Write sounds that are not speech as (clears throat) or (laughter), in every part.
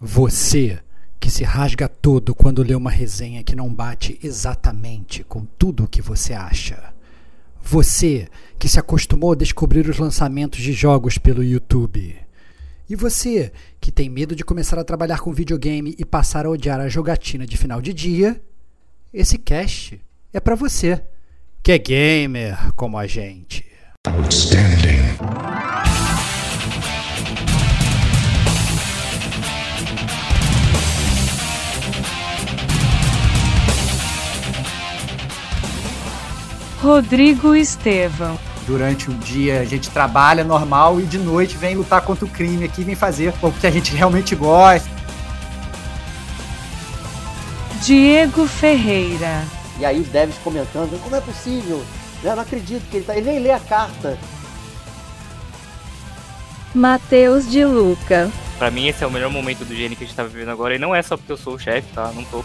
Você que se rasga todo quando lê uma resenha que não bate exatamente com tudo o que você acha. Você que se acostumou a descobrir os lançamentos de jogos pelo YouTube. E você que tem medo de começar a trabalhar com videogame e passar a odiar a jogatina de final de dia, esse cast é para você, que é gamer como a gente. Outstanding. Rodrigo Estevão. Durante o dia a gente trabalha normal e de noite vem lutar contra o crime aqui, vem fazer o que a gente realmente gosta. Diego Ferreira. E aí os devs comentando, como é possível? Eu não acredito que ele tá. Ele nem lê a carta. Matheus de Luca. Pra mim esse é o melhor momento do GN que a gente tá vivendo agora. E não é só porque eu sou o chefe, tá? Não tô.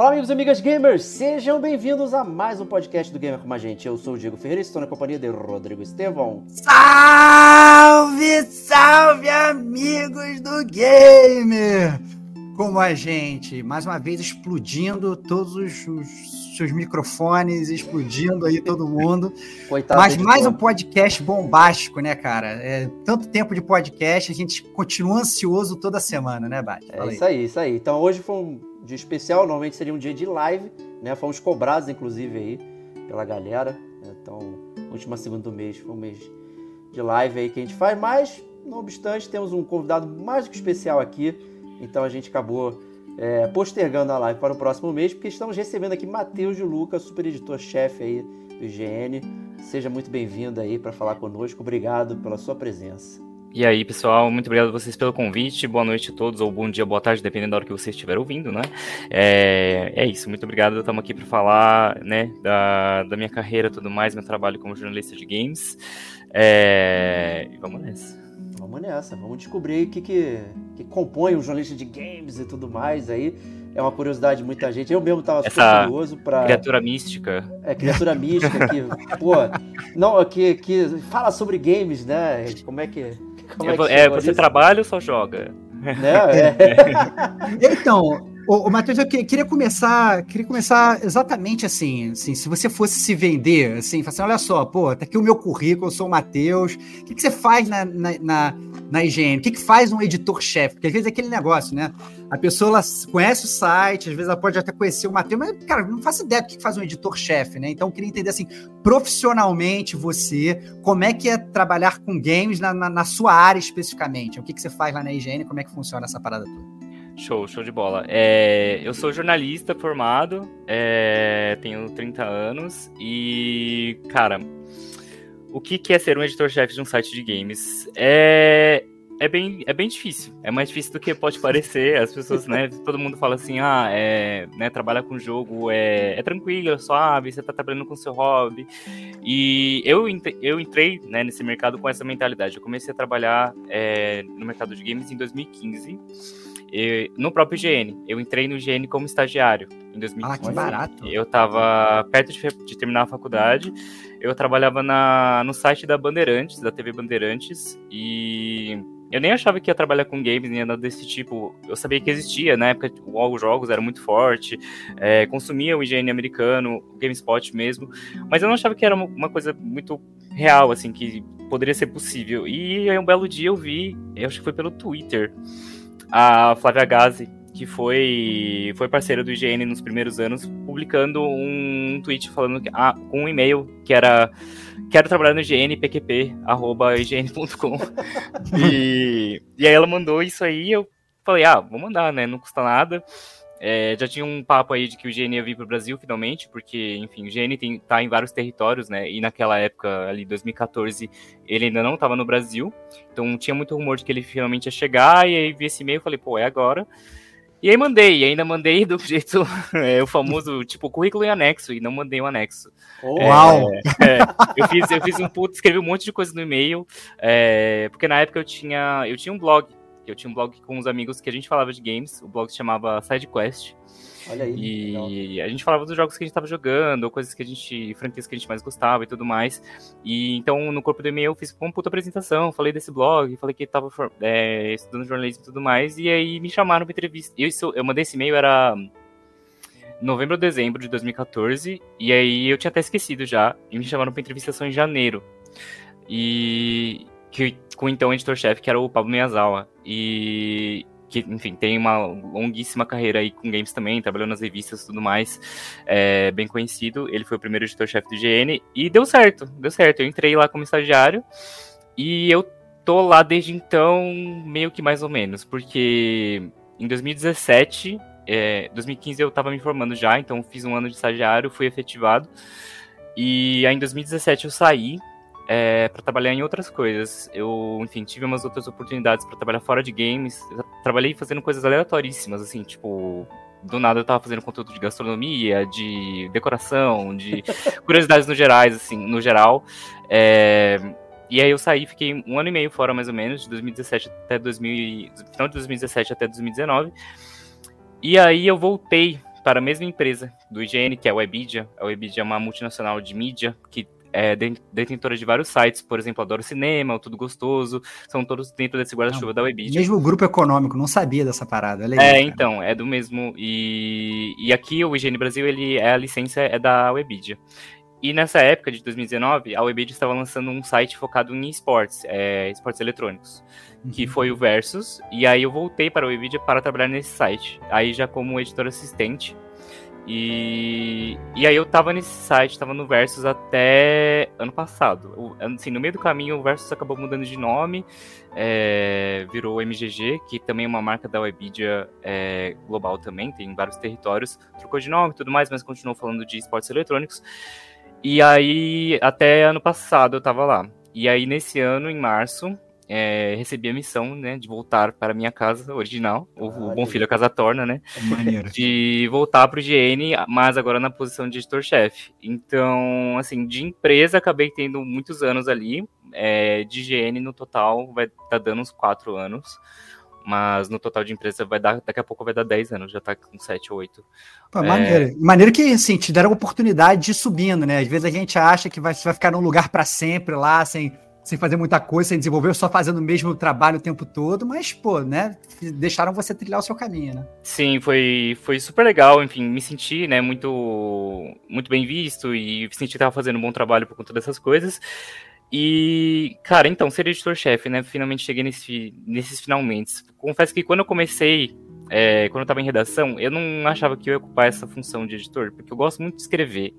Olá, amigos e amigas gamers, sejam bem-vindos a mais um podcast do Gamer com a gente. Eu sou o Diego Ferreira e estou na companhia de Rodrigo Estevão. Salve, salve, amigos do Gamer! Como a gente, mais uma vez explodindo todos os, os seus microfones, explodindo aí todo mundo. (laughs) Coitado Mas mais um podcast bombástico, né, cara? É, tanto tempo de podcast, a gente continua ansioso toda semana, né, Bate? É isso aí, isso aí. Então hoje foi um dia especial, normalmente seria um dia de live, né? Fomos cobrados, inclusive, aí, pela galera. Então, última segunda do mês foi um mês de live aí que a gente faz, mas, não obstante, temos um convidado mais do que especial aqui. Então a gente acabou é, postergando a live para o próximo mês, porque estamos recebendo aqui Matheus de Luca, super editor-chefe aí do IGN. Seja muito bem-vindo aí para falar conosco. Obrigado pela sua presença. E aí, pessoal, muito obrigado a vocês pelo convite. Boa noite a todos, ou bom dia, boa tarde, dependendo da hora que você estiver ouvindo, né? É, é isso, muito obrigado. Estamos aqui para falar, né, da, da minha carreira e tudo mais, meu trabalho como jornalista de games. É, e vamos nessa. Vamos nessa, vamos descobrir o que, que, que compõe um jornalista de games e tudo mais aí. É uma curiosidade de muita gente. Eu mesmo tava super curioso para Criatura mística. É, criatura mística que, pô, não, que, que fala sobre games, né? Como é que como é, é, é você trabalha ou só joga? Não, é. (laughs) então, Ô, ô Matheus, eu queria começar, queria começar exatamente assim, assim, se você fosse se vender, assim, assim olha só, pô, tá aqui o meu currículo, eu sou o Matheus, o que, que você faz na, na, na, na higiene? O que, que faz um editor-chefe? Porque às vezes é aquele negócio, né? A pessoa ela conhece o site, às vezes ela pode até conhecer o Matheus, mas, cara, não faço ideia do que faz um editor-chefe, né? Então eu queria entender, assim, profissionalmente você, como é que é trabalhar com games na, na, na sua área especificamente? O que, que você faz lá na higiene? Como é que funciona essa parada toda? Show, show de bola. É, eu sou jornalista formado, é, tenho 30 anos e, cara, o que, que é ser um editor-chefe de um site de games? É, é, bem, é bem difícil. É mais difícil do que pode parecer. As pessoas, né? (laughs) Todo mundo fala assim, ah, é, né, trabalhar com jogo é, é tranquilo, é suave, você tá trabalhando com seu hobby. E eu, eu entrei né, nesse mercado com essa mentalidade. Eu comecei a trabalhar é, no mercado de games em 2015 no próprio IGN. Eu entrei no IGN como estagiário em 2015. Ah, que barato. Eu estava perto de, de, terminar a faculdade. Eu trabalhava na, no site da Bandeirantes, da TV Bandeirantes, e eu nem achava que ia trabalhar com games, nem nada desse tipo. Eu sabia que existia, na época os jogos era muito forte, é, consumia o IGN americano, o GameSpot mesmo, mas eu não achava que era uma, uma coisa muito real, assim, que poderia ser possível. E aí um belo dia eu vi, eu acho que foi pelo Twitter, a Flávia Gazi, que foi, foi parceira do IGN nos primeiros anos, publicando um tweet falando que, ah, com um e-mail que era quero trabalhar no IGN, pqp, arroba ign.com. (laughs) e, e aí ela mandou isso aí, eu falei, ah, vou mandar, né? Não custa nada. É, já tinha um papo aí de que o GN ia vir para o Brasil finalmente, porque, enfim, o GN tem, tá em vários territórios, né? E naquela época, ali, 2014, ele ainda não estava no Brasil. Então tinha muito rumor de que ele finalmente ia chegar. E aí vi esse e-mail e falei, pô, é agora. E aí mandei, e ainda mandei (laughs) do jeito, é, o famoso, tipo, currículo em anexo, e não mandei um anexo. Uau! É, eu, fiz, eu fiz um puto, escrevi um monte de coisa no e-mail, é, porque na época eu tinha, eu tinha um blog, eu tinha um blog com uns amigos que a gente falava de games, o blog se chamava SideQuest, Olha aí. e legal. a gente falava dos jogos que a gente tava jogando, coisas que a gente. franquias que a gente mais gostava e tudo mais. E então, no corpo do e-mail, eu fiz uma puta apresentação, falei desse blog, falei que tava for- é, estudando jornalismo e tudo mais. E aí me chamaram pra entrevista. Eu, isso, eu mandei esse e-mail, era novembro ou dezembro de 2014. E aí eu tinha até esquecido já. E me chamaram pra entrevista só em janeiro. E. Que, com então o editor-chefe, que era o Pablo Miyazawa. E que, enfim, tem uma longuíssima carreira aí com games também, trabalhou nas revistas e tudo mais, é bem conhecido. Ele foi o primeiro editor-chefe do GN e deu certo, deu certo. Eu entrei lá como estagiário e eu tô lá desde então, meio que mais ou menos, porque em 2017, é, 2015 eu tava me formando já, então fiz um ano de estagiário, fui efetivado. E aí em 2017 eu saí é, para trabalhar em outras coisas. Eu, enfim, tive umas outras oportunidades para trabalhar fora de games. Eu trabalhei fazendo coisas aleatoríssimas, assim, tipo. Do nada eu tava fazendo conteúdo de gastronomia, de decoração, de (laughs) curiosidades no gerais, assim, no geral. É, e aí eu saí, fiquei um ano e meio fora, mais ou menos, de 2017 até 2000, final de 2017 até 2019. E aí eu voltei para a mesma empresa do IGN, que é a Webidia. A Webidia é uma multinacional de mídia que é detentora de vários sites, por exemplo, Adoro Cinema, o Tudo Gostoso, são todos dentro desse guarda-chuva da Webidia. Mesmo grupo econômico, não sabia dessa parada. É, legal, é cara. então, é do mesmo. E, e aqui o IGN Brasil, ele é a licença é da Webidia. E nessa época de 2019, a Webidia estava lançando um site focado em esportes, é, esportes eletrônicos, que foi o Versus. E aí eu voltei para a Webidia para trabalhar nesse site. Aí já como editor assistente. E, e aí eu tava nesse site, tava no Versus até ano passado. Assim, no meio do caminho o Versus acabou mudando de nome, é, virou MGG, que também é uma marca da Webidia é, global também, tem em vários territórios. Trocou de nome e tudo mais, mas continuou falando de esportes eletrônicos. E aí, até ano passado eu tava lá. E aí, nesse ano, em março, é, recebi a missão, né, de voltar para a minha casa original, o, o Ah, Bom Filho a Casa Torna, né? Maneiro. de voltar pro GN, mas agora na posição de editor-chefe. Então, assim, de empresa acabei tendo muitos anos ali. é, de GN no total vai tá dando uns 4 anos. Mas no total de empresa vai dar, daqui a pouco vai dar 10 anos, já tá com 7 ou 8. Pô, maneiro. Maneiro que, assim, te deram a oportunidade de ir subindo, né? Às vezes a gente acha que vai, você vai ficar num lugar para sempre lá, sem, sem fazer muita coisa, sem desenvolver, só fazendo o mesmo trabalho o tempo todo, mas, pô, né? Deixaram você trilhar o seu caminho, né? Sim, foi, foi super legal, enfim, me senti, né, muito, muito bem visto e senti que tava fazendo um bom trabalho por conta dessas coisas. E, cara, então, ser editor-chefe, né, finalmente cheguei nesse, nesses finalmente. Confesso que quando eu comecei, é, quando eu tava em redação, eu não achava que eu ia ocupar essa função de editor, porque eu gosto muito de escrever.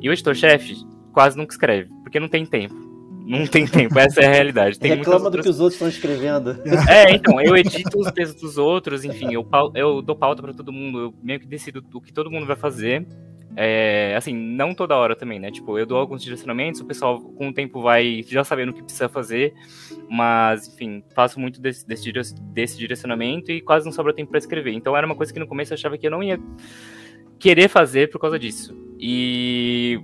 E o editor-chefe quase nunca escreve, porque não tem tempo. Não tem tempo, essa é a realidade. Tem Reclama do outras que os outros estão escrevendo. é, então, eu edito os textos dos outros, enfim, eu, eu dou pauta pra todo mundo, eu meio que decido o que todo mundo vai fazer. É, assim, não toda hora também, né? Tipo, eu dou alguns direcionamentos, o pessoal com o tempo vai já sabendo o que precisa fazer, mas, enfim, faço muito desse, desse, desse direcionamento e quase não sobra tempo pra escrever. Então era uma coisa que no começo eu achava que eu não ia querer fazer por causa disso. E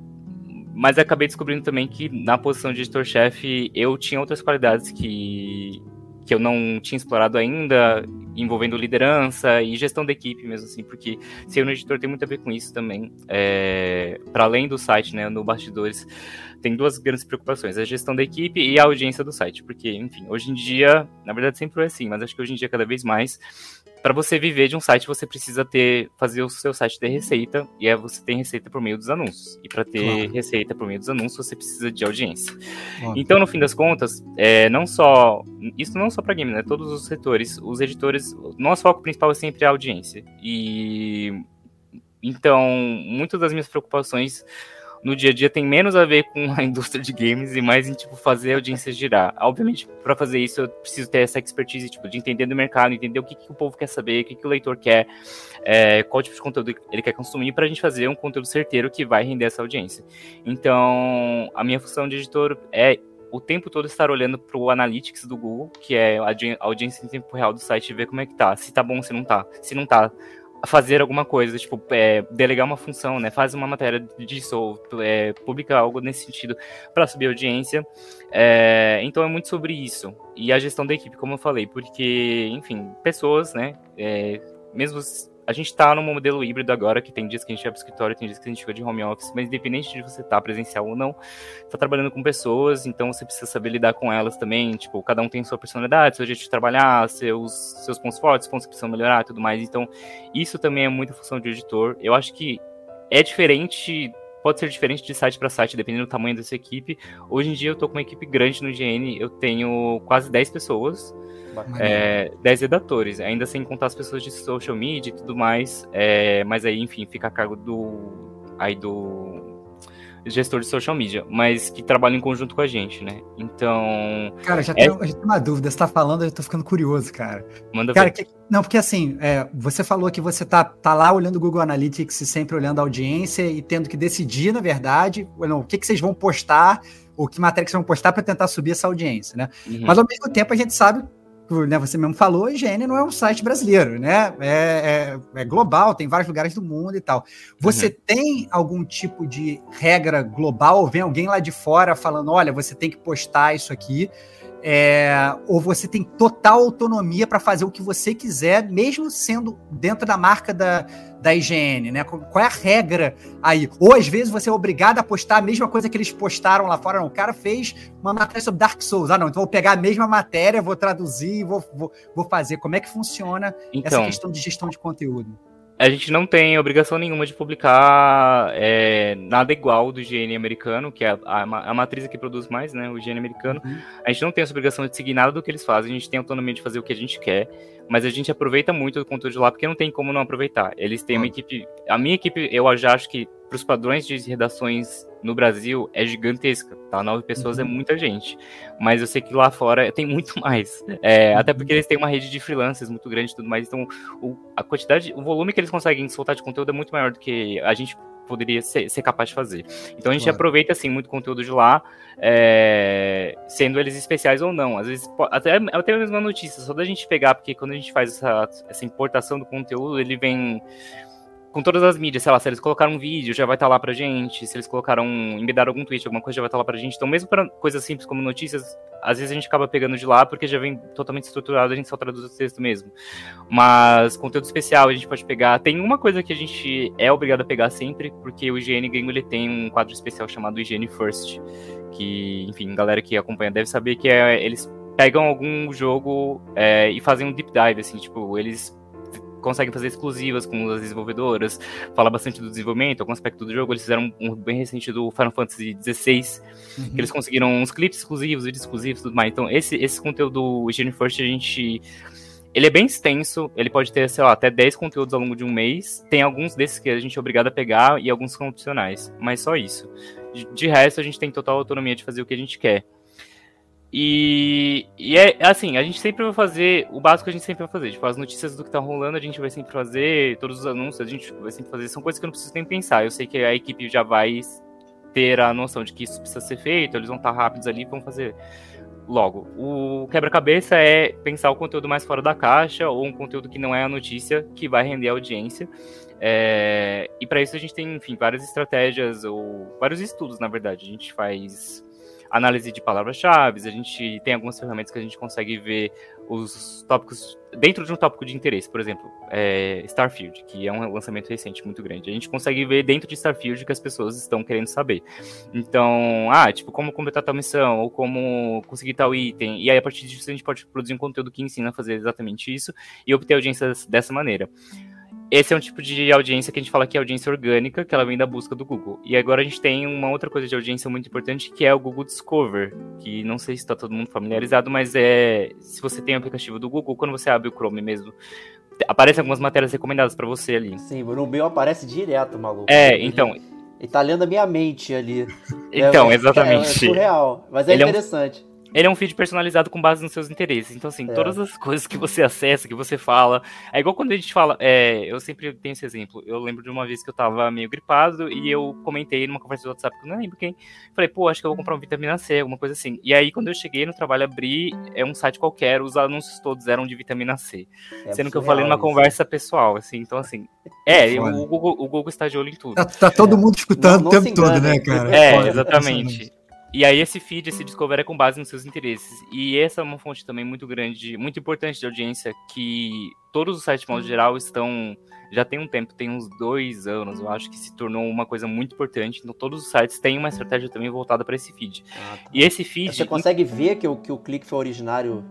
mas acabei descobrindo também que na posição de editor-chefe eu tinha outras qualidades que, que eu não tinha explorado ainda, envolvendo liderança e gestão da equipe mesmo, assim, porque ser um editor tem muito a ver com isso também. É, para além do site, né, no bastidores, tem duas grandes preocupações, a gestão da equipe e a audiência do site, porque, enfim, hoje em dia, na verdade sempre foi assim, mas acho que hoje em dia cada vez mais, para você viver de um site, você precisa ter fazer o seu site ter receita, e aí você tem receita por meio dos anúncios. E para ter Claro. receita por meio dos anúncios, você precisa de audiência. Óbvio. Então, no fim das contas, é, não só. Isso não só para game, né? Todos os setores, os editores. Nosso foco principal é sempre a audiência. E. Então, muitas das minhas preocupações no dia a dia tem menos a ver com a (laughs) indústria de games e mais em tipo fazer a audiência girar. Obviamente, para fazer isso eu preciso ter essa expertise tipo de entender do mercado, entender o que, que o povo quer saber, o que, que o leitor quer, é, qual tipo de conteúdo ele quer consumir para a gente fazer um conteúdo certeiro que vai render essa audiência. Então, a minha função de editor é o tempo todo estar olhando para o Analytics do Google, que é a audiência em tempo real do site, e ver como é que tá, se tá bom, se não tá. Se não tá, fazer alguma coisa, tipo, é, delegar uma função, né? Faz uma matéria disso, ou é, publica algo nesse sentido para subir audiência. É, então é muito sobre isso. E a gestão da equipe, como eu falei, porque, enfim, pessoas, né? É, mesmo a gente está num modelo híbrido agora, que tem dias que a gente vai para o escritório, tem dias que a gente fica de home office, mas independente de você estar tá presencial ou não, está trabalhando com pessoas, então você precisa saber lidar com elas também, tipo, cada um tem sua personalidade, seu jeito de trabalhar, seus, seus pontos fortes, pontos que precisam melhorar e tudo mais, então isso também é muita função de editor. Eu acho que é diferente pode ser diferente de site para site, dependendo do tamanho dessa equipe. Hoje em dia eu estou com uma equipe grande no GN, eu tenho quase 10 pessoas é, 10 redatores, ainda sem contar as pessoas de social media e tudo mais, é, mas aí, enfim, fica a cargo do, aí do gestor de social media, mas que trabalha em conjunto com a gente, né? Então. Cara, já, é... tenho, já tenho uma dúvida. Você tá falando, eu tô ficando curioso, cara. Manda cara, ver. Que, não, porque assim, é, você falou que você tá, tá lá olhando o Google Analytics e sempre olhando a audiência e tendo que decidir, na verdade, não, o que, que vocês vão postar, ou que matéria que vocês vão postar para tentar subir essa audiência, né? Uhum. Mas ao mesmo tempo a gente sabe né, você mesmo falou, a IGN não é um site brasileiro, né? É, é, é global, tem vários lugares do mundo e tal. Você uhum. tem algum tipo de regra global? Vem alguém lá de fora falando: olha, você tem que postar isso aqui? É, ou você tem total autonomia para fazer o que você quiser, mesmo sendo dentro da marca da, da IGN, né? Qual é a regra aí? Ou às vezes você é obrigado a postar a mesma coisa que eles postaram lá fora. Não, o cara fez uma matéria sobre Dark Souls. Ah, não, então vou pegar a mesma matéria, vou traduzir, vou, vou, vou fazer. Como é que funciona então, essa questão de gestão de conteúdo? A gente não tem obrigação nenhuma de publicar é, nada igual do GN americano, que é a, a, a, matriz que produz mais, né? O GN americano. Uhum. A gente não tem essa obrigação de seguir nada do que eles fazem, a gente tem autonomia de fazer o que a gente quer, mas a gente aproveita muito do conteúdo de lá, porque não tem como não aproveitar. Eles têm uhum. uma equipe. A minha equipe, eu já acho que, para os padrões de redações no Brasil é gigantesca, tá? Nove pessoas é uhum. muita gente. Mas eu sei que lá fora tem muito (laughs) mais. É, até porque eles têm uma rede de freelancers muito grande e tudo mais. Então, o, a quantidade, o volume que eles conseguem soltar de conteúdo é muito maior do que a gente poderia ser, ser capaz de fazer. Então a gente claro. aproveita assim muito conteúdo de lá, é, sendo eles especiais ou não. Às vezes até até mesmo uma notícia só da gente pegar, porque quando a gente faz essa, essa importação do conteúdo, ele vem com todas as mídias, sei lá, se eles colocaram um vídeo, já vai estar tá lá pra gente, se eles colocaram, embedaram algum tweet, alguma coisa, já vai estar tá lá pra gente. Então, mesmo para coisas simples como notícias, às vezes a gente acaba pegando de lá, porque já vem totalmente estruturado, a gente só traduz o texto mesmo. Mas, conteúdo especial a gente pode pegar. Tem uma coisa que a gente é obrigado a pegar sempre, porque o IGN Gringo, ele tem um quadro especial chamado IGN First, que, enfim, galera que acompanha deve saber que é, eles pegam algum jogo é, e fazem um deep dive, assim, tipo, eles conseguem fazer exclusivas com as desenvolvedoras, fala bastante do desenvolvimento, algum aspecto do jogo. Eles fizeram um bem recente do Final Fantasy XVI, uhum. que eles conseguiram uns clipes exclusivos, vídeos exclusivos e tudo mais. Então, esse, esse conteúdo do Gene First, a gente. Ele é bem extenso, ele pode ter, sei lá, até 10 conteúdos ao longo de um mês. Tem alguns desses que a gente é obrigado a pegar e alguns são opcionais, mas só isso. De, de resto, a gente tem total autonomia de fazer o que a gente quer. E, e é assim, a gente sempre vai fazer o básico que a gente sempre vai fazer. Tipo, as notícias do que tá rolando, a gente vai sempre fazer, todos os anúncios, a gente vai sempre fazer. São coisas que eu não preciso nem pensar. Eu sei que a equipe já vai ter a noção de que isso precisa ser feito, eles vão estar rápidos ali e vão fazer logo. O quebra-cabeça é pensar o conteúdo mais fora da caixa ou um conteúdo que não é a notícia que vai render a audiência. É, e para isso a gente tem, enfim, várias estratégias ou vários estudos, na verdade. A gente faz análise de palavras-chave, a gente tem algumas ferramentas que a gente consegue ver os tópicos dentro de um tópico de interesse, por exemplo, é Starfield, que é um lançamento recente muito grande. A gente consegue ver dentro de Starfield que as pessoas estão querendo saber. Então, ah, tipo, como completar tal missão, ou como conseguir tal item. E aí, a partir disso, a gente pode produzir um conteúdo que ensina a fazer exatamente isso e obter audiências dessa maneira. Esse é um tipo de audiência que a gente fala que é audiência orgânica, que ela vem da busca do Google. E agora a gente tem uma outra coisa de audiência muito importante, que é o Google Discover, que não sei se está todo mundo familiarizado, mas é se você tem o aplicativo do Google, quando você abre o Chrome mesmo, aparecem algumas matérias recomendadas para você ali. Sim, no meu aparece direto, maluco. É, então. Ele tá lendo a minha mente ali. (laughs) Então, é, exatamente. É, é surreal, mas é Ele interessante. É um ele é um feed personalizado com base nos seus interesses. Então, assim, é. todas as coisas que você acessa, que você fala. É igual quando a gente fala. É, eu sempre tenho esse exemplo. Eu lembro de uma vez que eu tava meio gripado e eu comentei numa conversa do WhatsApp, que eu não lembro quem. Falei, pô, acho que eu vou comprar um vitamina C, alguma coisa assim. E aí, quando eu cheguei no trabalho, abri, é um site qualquer, os anúncios todos eram de vitamina C. É sendo que eu falei numa isso. conversa pessoal, assim. Então, assim. É, o Google, o Google está de olho em tudo. Tá, tá todo mundo escutando não, não o tempo todo, né, cara? É, exatamente. E aí esse feed, esse Discover é com base nos seus interesses. E essa é uma fonte também muito grande, muito importante de audiência, que todos os sites de modo geral estão. Já tem um tempo, tem uns dois anos, eu acho que se tornou uma coisa muito importante. Então, todos os sites têm uma estratégia também voltada para esse feed. Ah, tá. E esse feed. Você consegue ver que o, que o clique foi originário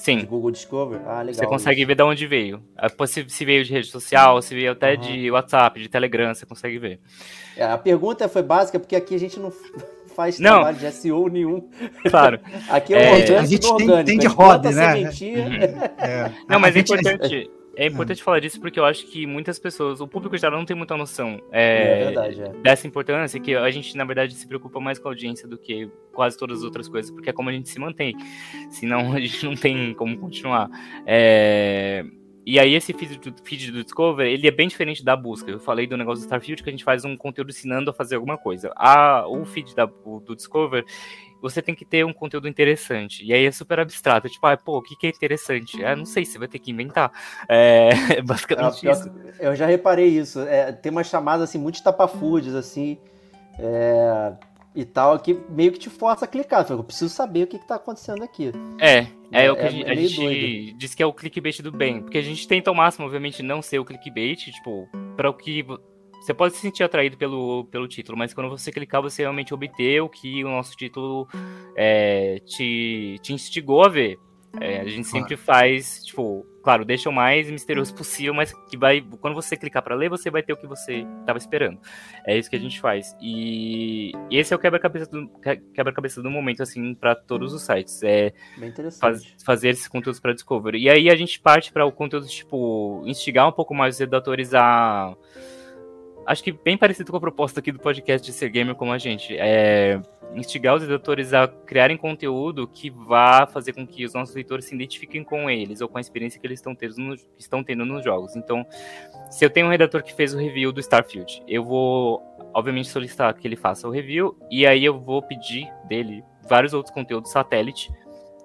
Sim. De Google Discover? Ah, legal. Você consegue isso. ver de onde veio. Ah, se veio de rede social, se veio até uhum. de WhatsApp, de Telegram, você consegue ver. É, a pergunta foi básica porque aqui a gente não faz não. trabalho de SEO nenhum. Claro. (laughs) Aqui é, é a gente tem, tem de roda, né? Uhum. (laughs) É. Não, mas é importante. É importante falar disso porque eu acho que muitas pessoas, o público geral não tem muita noção é, é verdade, é. dessa importância, que a gente, na verdade, se preocupa mais com a audiência do que quase todas as outras coisas, porque é como a gente se mantém. Senão a gente não tem como continuar. É, e aí esse feed do, feed do Discover, ele é bem diferente da busca. Eu falei do negócio do Starfield que a gente faz um conteúdo ensinando a fazer alguma coisa. A, o feed da, o, do Discover, você tem que ter um conteúdo interessante. E aí é super abstrato. Tipo, ah, pô, o que, que é interessante? Ah, não sei, você vai ter que inventar. É, (laughs) basicamente é, isso. Eu já reparei isso. É, tem umas chamadas assim, muito tapafúdias, assim. É, e tal, que meio que te força a clicar. Eu preciso saber o que, está acontecendo aqui. É, é, é o que é, a gente, a gente diz que é o clickbait do bem. Porque a gente tenta ao máximo, obviamente, não ser o clickbait, tipo, para o que. Você pode se sentir atraído pelo, pelo título, mas quando você clicar, você realmente obter o que o nosso título é, te, te instigou a ver. É, a gente sempre faz, tipo, claro, deixa o mais misterioso possível, mas que vai, quando você clicar para ler, você vai ter o que você estava esperando. É isso que a gente faz. E, e esse é o quebra-cabeça do quebra-cabeça do momento assim para todos os sites. É faz, fazer esses conteúdos para Discovery. E aí a gente parte para o conteúdo tipo instigar um pouco mais os redatores a acho que bem parecido com a proposta aqui do podcast de ser gamer como a gente. É instigar os editores a criarem conteúdo que vá fazer com que os nossos leitores se identifiquem com eles ou com a experiência que eles estão tendo, no, estão tendo nos jogos. Então, se eu tenho um redator que fez o review do Starfield, eu vou, obviamente, solicitar que ele faça o review e aí eu vou pedir dele vários outros conteúdos satélite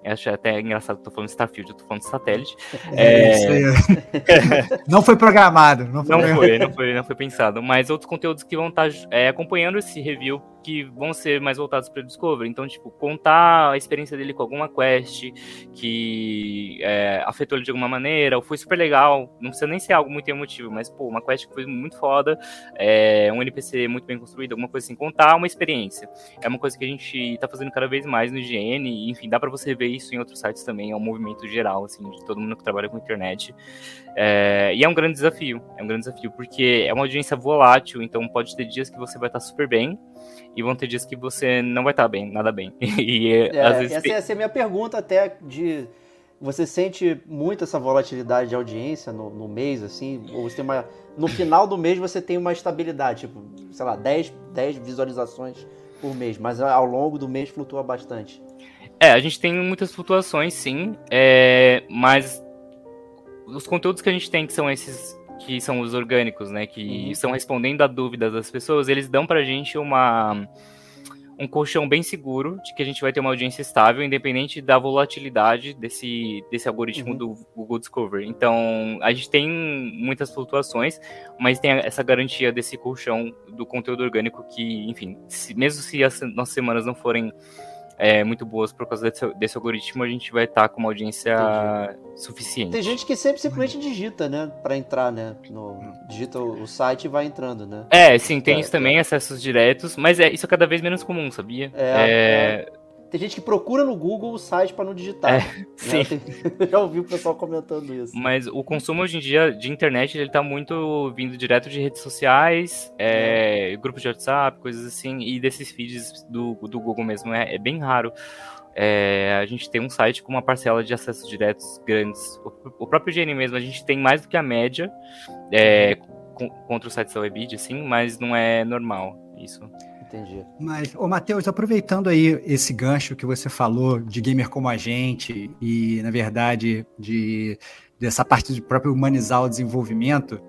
acho até engraçado que eu tô falando de Starfield, eu tô falando de satélite. É, é... (laughs) não foi programado. Não foi, não, foi, não foi, não foi pensado. Mas outros conteúdos que vão estar tá, é, acompanhando esse review que vão ser mais voltados para o Discovery. Então, tipo, contar a experiência dele com alguma quest que é, afetou ele de alguma maneira, ou foi super legal. Não precisa nem ser algo muito emotivo, mas, pô, uma quest que foi muito foda, é, um NPC muito bem construído, alguma coisa assim. Contar uma experiência. É uma coisa que a gente está fazendo cada vez mais no IGN, e, enfim, dá para você ver isso em outros sites também. É um movimento geral, assim, de todo mundo que trabalha com internet. É, e é um grande desafio. É um grande desafio, porque é uma audiência volátil, então pode ter dias que você vai estar super bem e vão ter dias que você não vai estar bem, nada bem. (laughs) e é, às vezes... Essa, essa é a minha pergunta até de você sente muito essa volatilidade de audiência no, no, mês, assim? Ou você tem uma. No final do mês você tem uma estabilidade, tipo, sei lá, 10, 10 visualizações por mês, mas ao longo do mês flutua bastante. É, a gente tem muitas flutuações, sim, é, mas os conteúdos que a gente tem, que são esses que são os orgânicos, né, que uhum. estão respondendo a dúvidas das pessoas, eles dão pra gente uma um colchão bem seguro de que a gente vai ter uma audiência estável, independente da volatilidade desse, desse algoritmo uhum. do Google Discovery. Então, a gente tem muitas flutuações, mas tem essa garantia desse colchão do conteúdo orgânico que, enfim, se, mesmo se as nossas semanas não forem é, muito boas por causa desse, desse algoritmo, a gente vai estar tá com uma audiência Entendi. suficiente. Tem gente que sempre simplesmente digita, né? Para entrar, né? No, digita o site e vai entrando, né? É, sim, tem é, isso também, é. acessos diretos, mas é, isso é cada vez menos comum, sabia? É. é tem gente que procura no Google o site para não digitar. É, né? (laughs) sim. Já ouvi o pessoal comentando isso. Mas o consumo hoje em dia de internet ele tá muito vindo direto de redes sociais, é, é. grupos de WhatsApp, coisas assim, e desses feeds do, do Google mesmo. É, é bem raro. É, a gente tem um site com uma parcela de acessos diretos grandes. O, o próprio GN mesmo, a gente tem mais do que a média é, com, contra o site da Webid, assim, mas não é normal isso. Entendi. Mas, ô Matheus, aproveitando aí esse gancho que você falou de gamer como a gente e, na verdade, de dessa parte de próprio humanizar o desenvolvimento,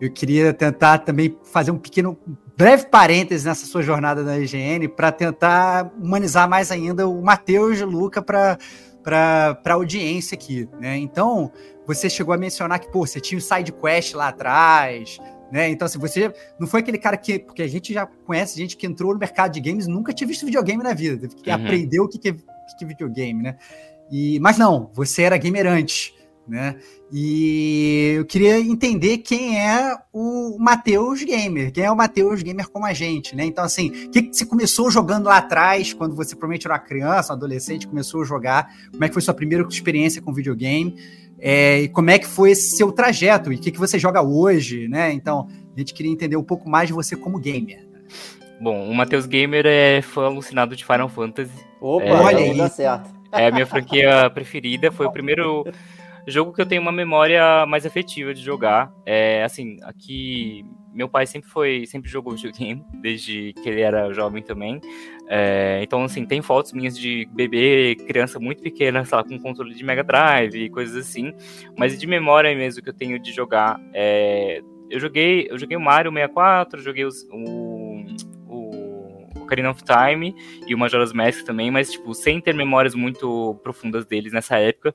eu queria tentar também fazer um pequeno, breve parêntese nessa sua jornada na IGN para tentar humanizar mais ainda o Matheus e o Luca para a audiência aqui. Né? Então, você chegou a mencionar que pô, você tinha o side quest lá atrás, né? Então, assim, você não foi aquele cara que. Porque a gente já conhece gente que entrou no mercado de games nunca tinha visto videogame na vida, que uhum. aprendeu o que, que, é, que é videogame, né? E, mas não, você era gamer antes, né? E eu queria entender quem é o Matheus Gamer, quem é o Matheus Gamer como a gente, né? Então, assim, o que, que você começou jogando lá atrás, quando você provavelmente era uma criança, um adolescente, começou a jogar? Como é que foi sua primeira experiência com videogame? É, e como é que foi esse seu trajeto e o que, que você joga hoje, né? Então, a gente queria entender um pouco mais de você como gamer. Bom, o Matheus Gamer é fã alucinado de Final Fantasy. Opa, é, olha aí. Dá certo. É a minha franquia preferida, foi o primeiro (laughs) jogo que eu tenho uma memória mais afetiva de jogar. É, assim, aqui meu pai sempre foi, sempre jogou videogame, (laughs) desde que ele era jovem também. É, então, assim, tem fotos minhas de bebê, criança muito pequena, sei lá, com controle de Mega Drive e coisas assim. Mas de memória mesmo que eu tenho de jogar, é, eu joguei, eu joguei o Mario 64, joguei os, o, Ocarina of Time e o Majora's Mask também, mas, tipo, sem ter memórias muito profundas deles nessa época.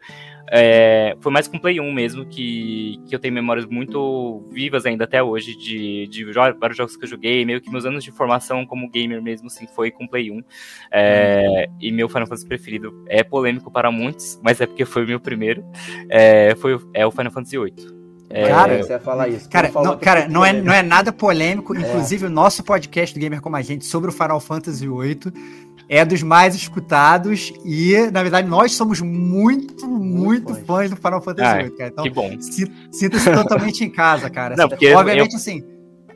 É, foi mais com Play 1 mesmo que, que eu tenho memórias muito vivas ainda até hoje de, de vários jogos que eu joguei, meio que meus anos de formação como gamer mesmo, assim, foi com Play 1. É, e meu Final Fantasy preferido é polêmico para muitos, mas é porque foi o meu primeiro. É, foi, é o Final Fantasy VIII. É, cara, você ia falar isso. Cara, não, cara não, é, não é nada polêmico. É. Inclusive, o nosso podcast do Gamer Como a Gente sobre o Final Fantasy VIII é dos mais escutados. E, na verdade, nós somos muito, muito, muito fãs do Final Fantasy VIII, ah, cara. Então, que bom. Sinta-se totalmente em casa, cara. Não, porque Obviamente, eu... assim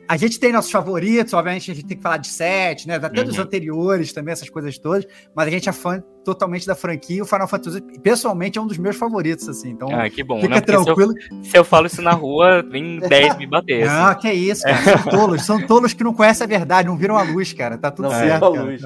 a gente tem nossos favoritos, obviamente a gente tem que falar de sete, né? Até uhum. dos anteriores também, essas coisas todas, mas a gente é fã totalmente da franquia. O Final Fantasy, pessoalmente, é um dos meus favoritos, assim. Então, ah, que bom. Fica Não, tranquilo. Se eu, se eu, falo isso na rua, vem (laughs) 10 me bater. Assim. Ah, que é isso, cara. São tolos. São tolos que não conhecem a verdade, não viram a luz, cara. Tá tudo não certo. A luz.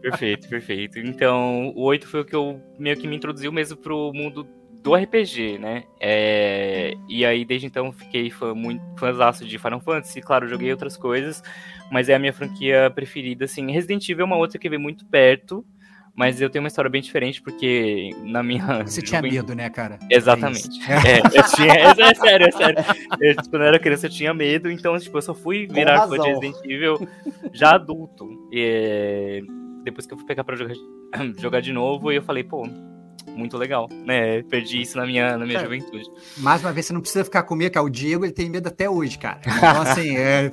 Perfeito, perfeito. Então, o 8 foi o que eu meio que me introduziu mesmo pro mundo do RPG, né? É, e aí, desde então, fiquei fã, muito fãzaço de Final Fantasy. Claro, joguei outras coisas, mas é a minha franquia preferida, assim. Resident Evil é uma outra que veio muito perto, mas eu tenho uma história bem diferente, porque na minha. (laughs) Você tinha medo, né, cara? Exatamente. É, é, eu tinha. É, é, sério, é sério. Eu, quando eu era criança, eu tinha medo, então, tipo, eu só fui virar fã de Resident Evil já adulto. E, depois que eu fui pegar pra jogar, (clears throat) jogar de novo, e eu falei, pô, muito legal, né? Perdi isso na minha, na minha cara, juventude. Mais uma vez, você não precisa ficar com medo, cara. O Diego, ele tem medo até hoje, cara. (laughs) Então, assim, é,